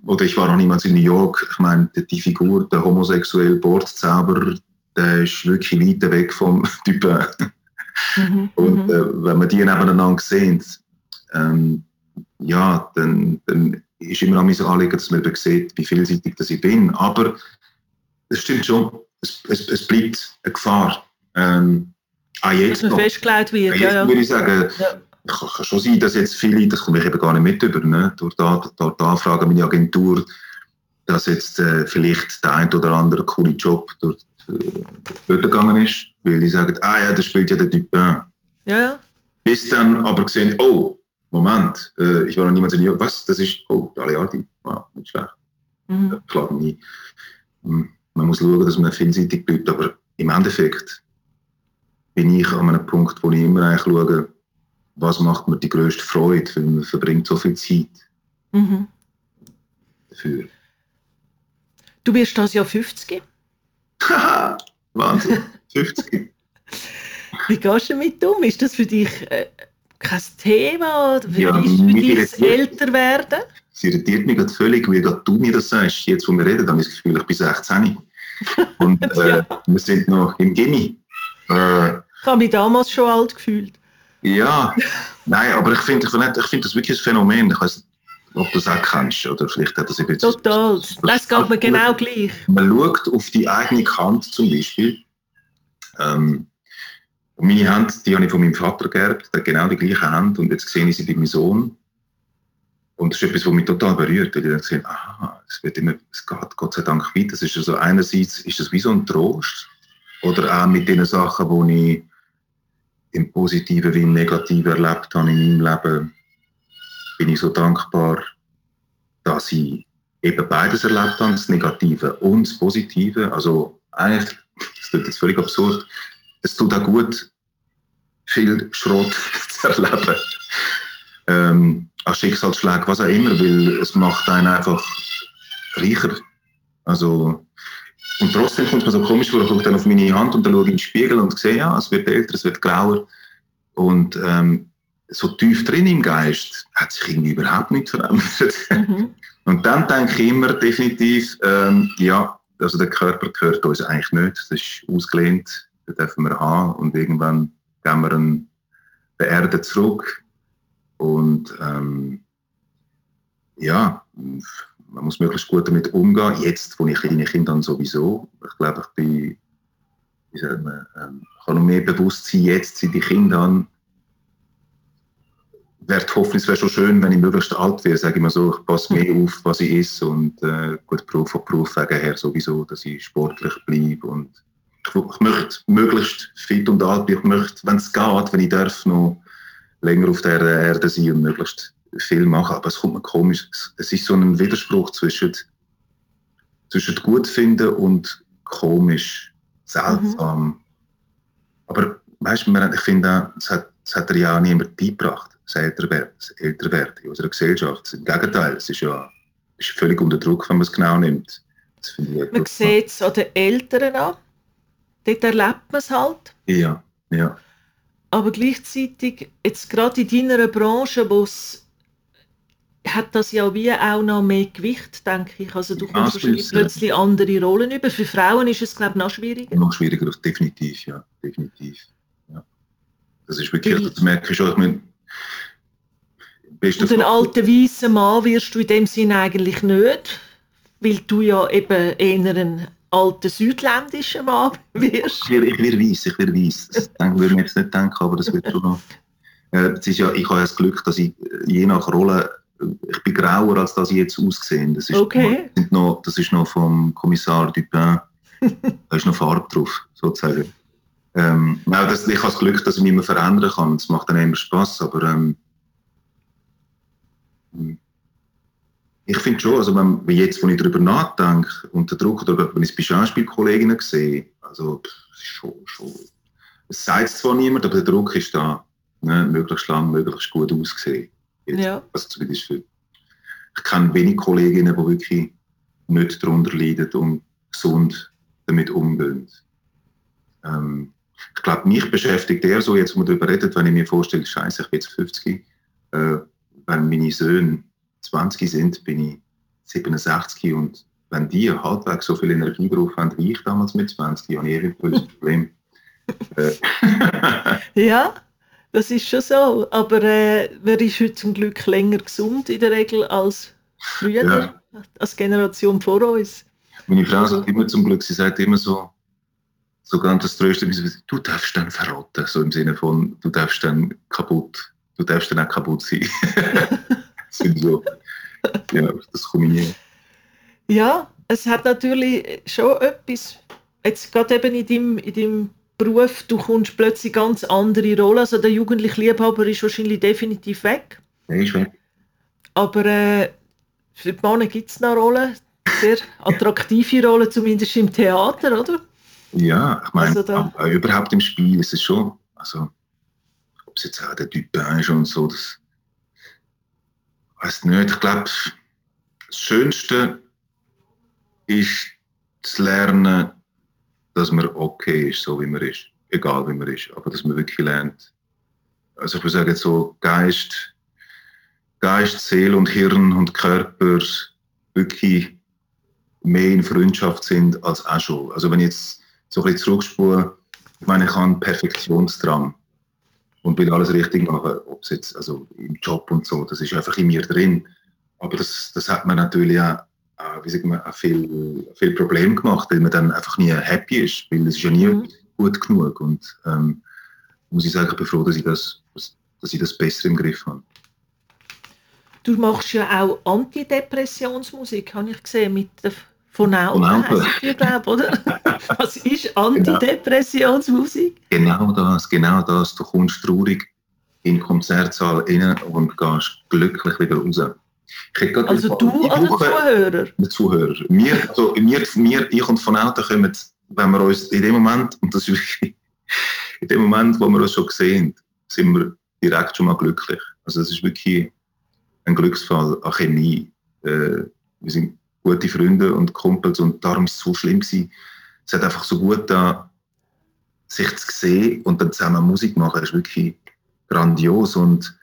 oder ich war noch niemals in New York, ich meine, die Figur, der homosexuelle Bordzauber, der ist wirklich weit weg vom Typen. Mhm, und mhm. äh, wenn man die nebeneinander sieht, ähm, ja, dann, dann ist immer an mein Anliegen, dass man eben sieht, wie vielseitig das ich bin. Aber das stimmt schon. Es, es, es bleibt eine Gefahr. Ähm, auch jetzt dass man festgelegt wird. Ja, ja. würde ich sagen, ja. kann schon sein, dass jetzt viele, das komme ich eben gar nicht mit über, ne? durch, die, durch die Anfrage meine Agentur, dass jetzt äh, vielleicht der ein oder andere coole Job durch, gegangen ist, weil die sagen, ah ja, das spielt ja der Typ. Ja, ja. Bis dann aber gesehen, oh, Moment, äh, ich war noch niemals in New York, was, das ist, oh, Daliardi, ah, nicht schlecht. Mhm. Klar, nie. Hm man muss schauen, dass man vielseitig bleibt, aber im Endeffekt bin ich an einem Punkt, wo ich immer eigentlich schaue, was macht mir die größte Freude, weil man verbringt so viel Zeit mhm. dafür. Du wirst das Jahr 50. Haha, Wahnsinn, 50. Wie gehst du damit um? Ist das für dich äh, kein Thema? Oder ja, ist für dich das Älterwerden? Es irritiert mich gerade völlig, wie gerade du mir das sagst. Jetzt, wo wir reden, habe ich das Gefühl, ich bin 16. Und äh, ja. wir sind noch im Gimmi. Äh, ich habe mich damals schon alt gefühlt. Ja, nein, aber ich finde ich ich find das wirklich ein Phänomen. Ich weiß ob du das auch kennst. Oder vielleicht hat das eben Total. Das geht mir genau gleich. Man schaut auf die eigene Hand zum Beispiel. Ähm, meine Hand, die habe ich von meinem Vater geerbt, der hat genau die gleiche Hand und jetzt sehe ich sie bei meinem Sohn. Und das ist etwas, was mich total berührt, weil ich dann sehe, aha, es, wird immer, es geht Gott sei Dank weiter. Das ist also einerseits ist das wie so ein Trost oder auch mit den Sachen, die ich im Positiven wie im Negativen erlebt habe in meinem Leben, bin ich so dankbar, dass ich eben beides erlebt habe, das Negative und das Positive. Also eigentlich, das klingt jetzt völlig absurd, es tut auch gut, viel Schrott zu erleben. Ähm, an Schicksalsschlägen, was auch immer, weil es macht einen einfach reicher. Also, und trotzdem kommt es mir so komisch vor, ich schaue dann auf meine Hand und dann schaue ich in den Spiegel und sehe, ja, es wird älter, es wird grauer. Und ähm, so tief drin im Geist hat sich irgendwie überhaupt nicht verändert. Mhm. Und dann denke ich immer definitiv, ähm, ja, also der Körper gehört uns eigentlich nicht. Das ist ausgelehnt, den dürfen wir haben und irgendwann gehen wir ihn der Erde zurück. Und ähm, ja, man muss möglichst gut damit umgehen. Jetzt, wo ich kleine Kinder dann sowieso. Ich glaube, ich bin, wie sagt man, ähm, habe noch mehr Bewusstsein jetzt, seit ich Kinder habe, wäre hoffentlich, es wäre schon schön, wenn ich möglichst alt wäre, sage ich mal so, ich passe mehr auf, was ich esse und äh, gut, Beruf von Beruf wegen her sowieso, dass ich sportlich bleibe und ich, ich möchte möglichst fit und alt bleiben, ich möchte, wenn es geht, wenn ich darf, noch länger auf der Erde sein und möglichst viel machen, aber es kommt mir komisch, es ist so ein Widerspruch zwischen, zwischen gut finden und komisch, seltsam. Mhm. Aber weißt du, ich finde, es hat, es hat ja auch niemand beigebracht das Älterwerden, das Älterwerden in unserer Gesellschaft. Im Gegenteil, es ist ja ist völlig unter Druck, wenn man es genau nimmt. Man sieht es an den Eltern an. Dort erlebt man es halt. Ja, ja. Aber gleichzeitig, jetzt gerade in deiner Branche, wo hat das ja wie auch noch mehr Gewicht, denke ich. Also du kommst wahrscheinlich plötzlich andere Rollen über. Für Frauen ist es, glaube ich, noch schwieriger. Noch schwieriger, definitiv, ja. Definitiv. Ja. Das ist wirklich, das merke ich schon. Ich meine, und den alten weißen Mann wirst du in dem Sinne eigentlich nicht, weil du ja eben eher ein alter südländischer Mann wirst. Ich werde, weiss, ich werde weiss. Das würde ich jetzt nicht denken, aber das wird schon noch. Äh, es ist ja, ich habe ja das Glück, dass ich je nach Rolle, ich bin grauer, als dass ich jetzt aussehe. Das ist, okay. noch, das ist noch vom Kommissar Dupin, da ist noch Farbe drauf, sozusagen. Ähm, das, ich habe das Glück, dass ich mich immer verändern kann. Das macht dann immer Spaß, aber ähm, ich finde schon, also wenn, jetzt, wenn ich darüber nachdenke, unter Druck, oder wenn ich es bei Schauspielkolleginnen sehe, also schon, schon, es sagt zwar niemand, aber der Druck ist da, ne, möglichst lang, möglichst gut aussehen. Ja. Also zumindest für, ich kenne wenig Kolleginnen, die wirklich nicht darunter leiden und gesund damit umgehen. Ähm, ich glaube, mich beschäftigt eher so, jetzt, wo man darüber redet, wenn ich mir vorstelle, scheiße, ich bin jetzt 50, äh, wenn meine Söhne 20 sind, bin ich 67 und wenn die halbwegs so viel Energie drauf haben wie ich damals mit 20, habe ich ein Problem. Äh. ja, das ist schon so. Aber äh, wer ist heute zum Glück länger gesund in der Regel als früher, ja. als Generation vor uns. Meine Frau sagt immer zum Glück, sie sagt immer so, so ganz tröstlich, du darfst dann verraten, so im Sinne von, du darfst dann kaputt, du darfst dann auch kaputt sein. sind so, ja, das kombinieren. Ja, es hat natürlich schon etwas, jetzt gerade eben in deinem, in deinem Beruf, du kommst plötzlich ganz andere Rollen, also der jugendliche Liebhaber ist wahrscheinlich definitiv weg. Er ist weg. Aber äh, für die Männer gibt es noch Rollen, sehr attraktive Rollen, zumindest im Theater, oder? Ja, ich meine, also überhaupt im Spiel ist es schon, also ob es jetzt auch der Typ ist und so, das weiß nicht, ich glaube, das Schönste ist zu lernen, dass man okay ist, so wie man ist. Egal wie man ist, aber dass man wirklich lernt. Also ich würde sagen, so Geist, Geist, Seele und Hirn und Körper wirklich mehr in Freundschaft sind als auch schon. Also wenn ich jetzt so ein bisschen zurückspule, ich meine, ich habe einen Perfektionsdrang und will alles richtig machen, ob es jetzt also im Job und so, das ist einfach in mir drin. Aber das, das hat man natürlich auch, wie sagt man, auch viel, viel Problem gemacht, weil man dann einfach nie happy ist, weil es ist ja nie mhm. gut genug. Und ähm, muss ich sagen, ich bin froh, dass ich das, dass ich das besser im Griff habe. Du machst ja auch Antidepressionsmusik, habe ich gesehen, mit der von ich glaube, oder? Was ist Antidepressionsmusik? Genau das, genau das. Du kommst traurig in den Konzertsaal rein und gehst glücklich wieder raus. also du oder Zuhörer? Die Zuhörer. Wir, also wir, wir, ich und von Auto kommen, wenn wir uns in dem Moment, und das ist wirklich, in dem Moment, wo wir uns schon sehen, sind wir direkt schon mal glücklich. Also es ist wirklich ein Glücksfall an Chemie. Äh, wir sind gute Freunde und Kumpels und darum ist es so schlimm gewesen. Es hat einfach so gut da, sich zu sehen und dann zusammen Musik machen, ist wirklich grandios und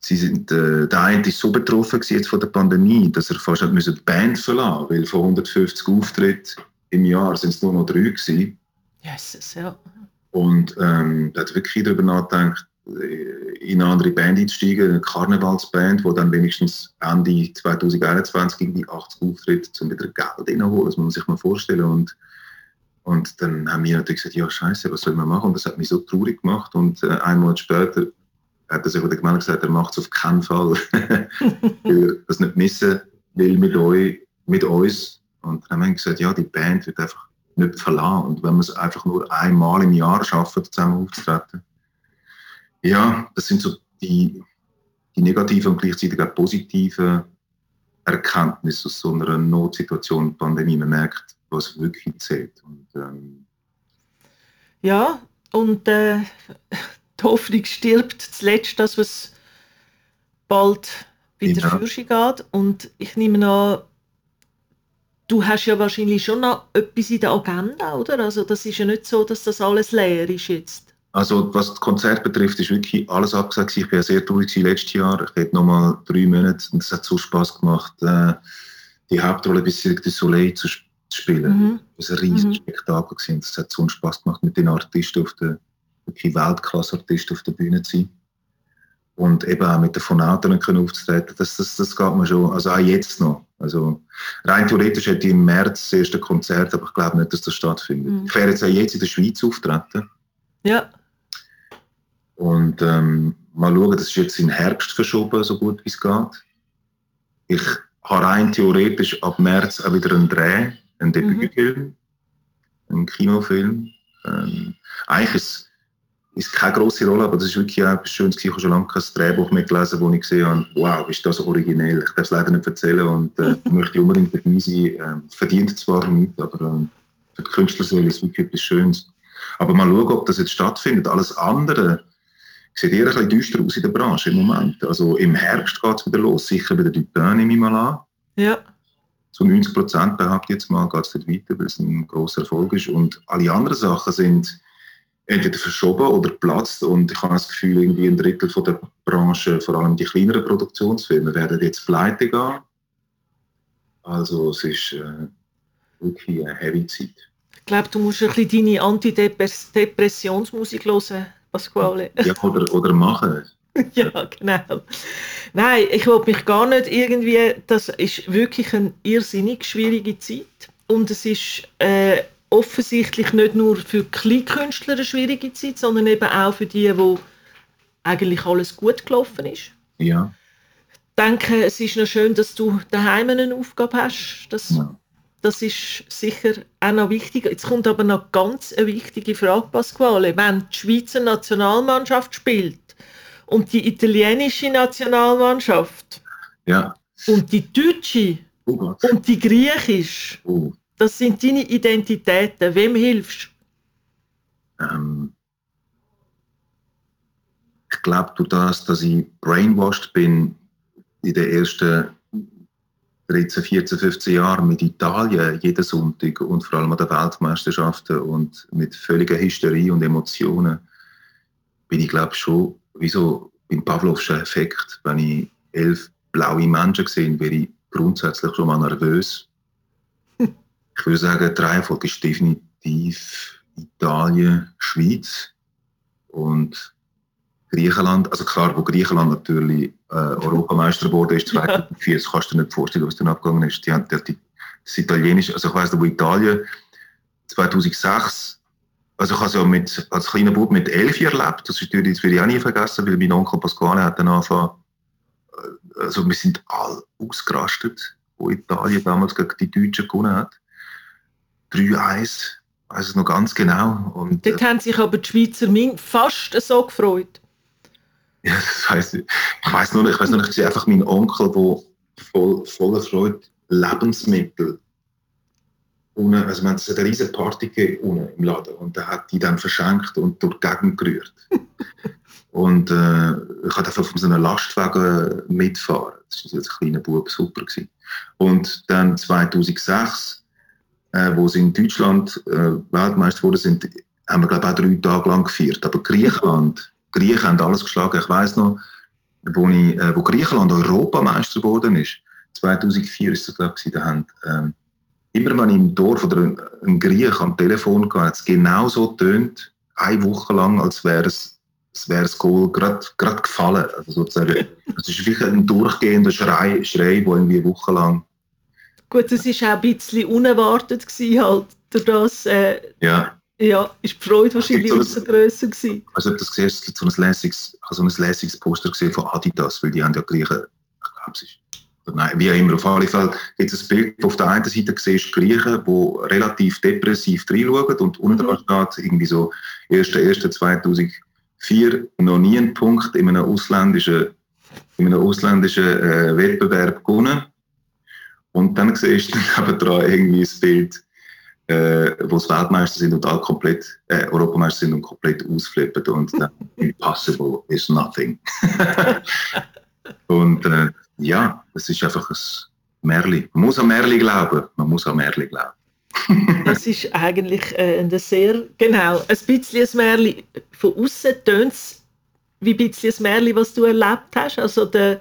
sie sind, äh, der eine ist so betroffen jetzt von der Pandemie, dass er fast hat müssen die Band verlassen weil von 150 Auftritten im Jahr sind es nur noch drei gewesen. Jesus, ja. Und ähm, da hat wirklich darüber nachgedacht, in eine andere Band einzusteigen, eine Karnevalsband, wo dann wenigstens Ende 2021 irgendwie 80 Auftritte um wieder Geld reinholen, das muss man sich mal vorstellen. Und, und dann haben wir natürlich gesagt, ja scheiße, was soll man machen? Und das hat mich so traurig gemacht. Und äh, einen Monat später hat er sich wieder gemeldet gesagt, er macht es auf keinen Fall, weil das nicht missen will mit, euch, mit uns. Und dann haben wir gesagt, ja, die Band wird einfach nicht verlassen. Und wenn wir es einfach nur einmal im Jahr schaffen, zusammen aufzutreten, ja, das sind so die, die negativen und gleichzeitig auch positiven Erkenntnisse aus so einer Notsituation, Pandemie. Man merkt, was wirklich zählt. Und, ähm, ja, und äh, die Hoffnung stirbt zuletzt, dass es bald wieder ja. Fürsche geht. Und ich nehme an, du hast ja wahrscheinlich schon noch etwas in der Agenda, oder? Also das ist ja nicht so, dass das alles leer ist jetzt. Also was das Konzert betrifft, ist wirklich alles abgesagt. Ich war sehr traurig letztes Jahr. Ich hatte noch mal drei Monate und es hat so Spaß gemacht, äh, die Hauptrolle bei Cirque du Soleil zu, spielen. Mhm. Das war ein riesiges mhm. Spektakel. Gewesen. Es hat so einen Spaß gemacht, mit den Artisten auf der, wirklich Weltklasse-Artisten auf der Bühne zu sein. Und eben auch mit den können aufzutreten. Das, das, das geht mir schon, also auch jetzt noch. Also rein theoretisch hätte ich im März das erste Konzert, aber ich glaube nicht, dass das stattfindet. Mhm. Ich werde jetzt auch jetzt in der Schweiz auftreten. Ja. Und ähm, mal schauen, das ist jetzt in den Herbst verschoben, so gut wie es geht. Ich habe rein theoretisch ab März auch wieder einen Dreh, einen Debütfilm, mhm. einen Kinofilm. Ähm, eigentlich ist es keine große Rolle, aber das ist wirklich auch etwas Schönes. Ich habe schon lange kein Drehbuch mehr gelesen, wo ich gesehen habe, wow, ist das originell. Ich darf es leider nicht erzählen und äh, möchte unbedingt dabei sein. Ähm, verdient zwar nicht, aber ähm, für die Künstlerseele ist es wirklich etwas Schönes. Aber mal schauen, ob das jetzt stattfindet. Alles andere sieht eher ein bisschen düster aus in der Branche im Moment. Also im Herbst geht es wieder los, sicher bei der Dupin nehme ich mal an. Ja. Zu 90 Prozent behaupte ich jetzt mal, geht es dort weiter, weil es ein großer Erfolg ist. Und alle anderen Sachen sind entweder verschoben oder geplatzt. Und ich habe das Gefühl, irgendwie ein Drittel von der Branche, vor allem die kleineren Produktionsfirmen, werden jetzt pleite gehen. Also es ist äh, wirklich eine heavy Zeit. Ich glaube, du musst ein bisschen deine Antidepressionsmusik hören Pasquale. Ja, oder, oder machen. ja, genau. Nein, ich will mich gar nicht irgendwie, das ist wirklich eine irrsinnig schwierige Zeit und es ist äh, offensichtlich nicht nur für Kleinkünstler eine schwierige Zeit, sondern eben auch für die, wo eigentlich alles gut gelaufen ist. Ja. Ich denke, es ist noch schön, dass du daheim eine Aufgabe hast, dass ja. Das ist sicher auch noch wichtig. Jetzt kommt aber noch ganz eine wichtige Frage, Pasquale. Wenn die Schweizer Nationalmannschaft spielt und die italienische Nationalmannschaft ja. und die deutsche oh und die griechische, oh. das sind deine Identitäten. Wem hilfst du? Ähm, ich glaube, durch das, dass ich brainwashed bin in den ersten 13, 14, 15 Jahren mit Italien jeden Sonntag und vor allem an den Weltmeisterschaften und mit völliger Hysterie und Emotionen bin ich glaube schon wie so beim Pavlovschen Effekt, wenn ich elf blaue Menschen sehe, wäre ich grundsätzlich schon mal nervös. ich würde sagen, die Reihenfolge ist definitiv Italien, Schweiz und Griechenland, also klar, wo Griechenland natürlich äh, Europameister geworden ist, 2004, das kannst du dir nicht vorstellen, was dann abgegangen ist. Die haben die, das Italienische, also ich weiss, wo Italien 2006, also ich habe es ja mit, als kleiner Bub mit elf erlebt, das, ist natürlich, das will ich auch nie vergessen, weil mein Onkel Pasquale hat dann angefangen, äh, also wir sind alle ausgerastet, wo Italien damals gegen die Deutschen gewonnen hat. 3-1, weiß es noch ganz genau. Und, Dort äh, haben sich aber die Schweizer fast so gefreut. Ja, das weiss ich. Ich weiß nur nicht, ich weiß nur ich sehe einfach meinen Onkel, der voll, voller Freude Lebensmittel ohne, also man hat eine riesige Party gegeben im Laden und er hat die dann verschenkt und durch die Gegend gerührt. und äh, ich durfte auf so einem Lastwagen mitfahren. Das war als kleiner Bub super. Gewesen. Und dann 2006, äh, wo sie in Deutschland äh, Weltmeister wurden, sind, haben wir glaube ich auch drei Tage lang gefeiert. Aber Griechenland Griechen haben alles geschlagen. Ich weiß noch, wo, ich, äh, wo Griechenland Europameister geworden ist, 2004 ist es, glaube ich, da haben, ähm, immer wenn ich im Dorf oder ein, Griech am Telefon hatte, hat es genau so tönt, eine Woche lang, als wäre es es wäre das Goal gerade gefallen. Also sozusagen, es ist wirklich ein durchgehender Schrei, Schrei, der irgendwie eine Woche lang... Gut, es war auch ein bisschen unerwartet gewesen, halt, durch das... Äh, ja. Ja, ist die Freude wahrscheinlich so umso grösser gewesen. Also ob das siehst, es gibt so ein lässiges, ich so ein lässiges Poster gesehen von Adidas, weil die haben ja Griechen, ich glaube es ist Nein, wie auch immer. Auf alle Fälle gibt es ein Bild, wo auf der einen Seite siehst du Griechen, die relativ depressiv reinschauen und unten mhm. steht irgendwie so 1.1.2000 vier noch nie einen Punkt in einem ausländischen, in einem ausländischen äh, Wettbewerb gewonnen. Und dann siehst du nebendran irgendwie ein Bild, äh, wo es Weltmeister sind und alle komplett, äh, Europameister sind und komplett ausflippen und dann impossible is nothing. und äh, ja, es ist einfach ein Märli. Man muss an Märli glauben. Man muss an Märli glauben. das ist eigentlich äh, ein sehr, genau, ein bisschen ein Märchen. Von außen tönt es wie ein bisschen ein Märchen, was du erlebt hast. Also der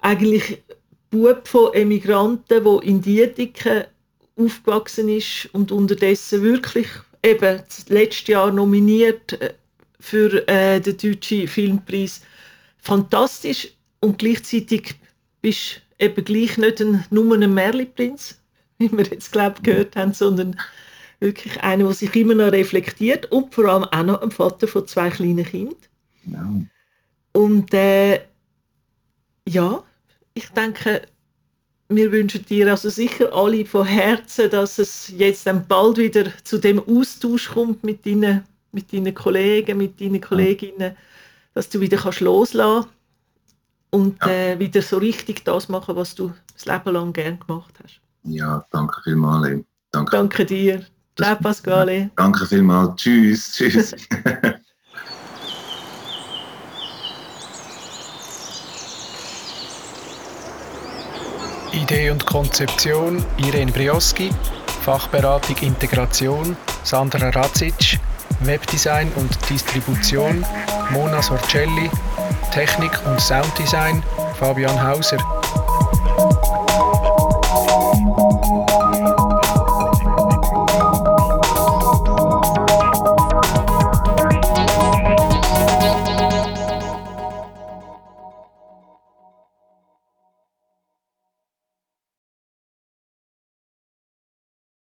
eigentlich Bub von Emigranten, der in Dietiken aufgewachsen ist und unterdessen wirklich eben letztes Jahr nominiert äh, für äh, den deutschen Filmpreis. Fantastisch und gleichzeitig bist du eben gleich nicht ein, nur ein Märchenprinz, wie wir jetzt glaube gehört haben, sondern wirklich einer, der sich immer noch reflektiert und vor allem auch noch ein Vater von zwei kleinen Kindern. Ja. Und äh, ja, ich denke, wir wünschen dir also sicher alle von Herzen, dass es jetzt dann bald wieder zu dem Austausch kommt mit deinen, mit deinen Kollegen, mit deinen Kolleginnen, dass du wieder kannst loslassen und ja. äh, wieder so richtig das machen, was du das Leben lang gern gemacht hast. Ja, danke vielmals. Danke, danke dir. Ciao, Pasquale. Danke vielmals. Tschüss. Tschüss. Idee und Konzeption Irene Brioski, Fachberatung Integration Sandra Radzic, Webdesign und Distribution Mona Sorcelli, Technik und Sounddesign Fabian Hauser.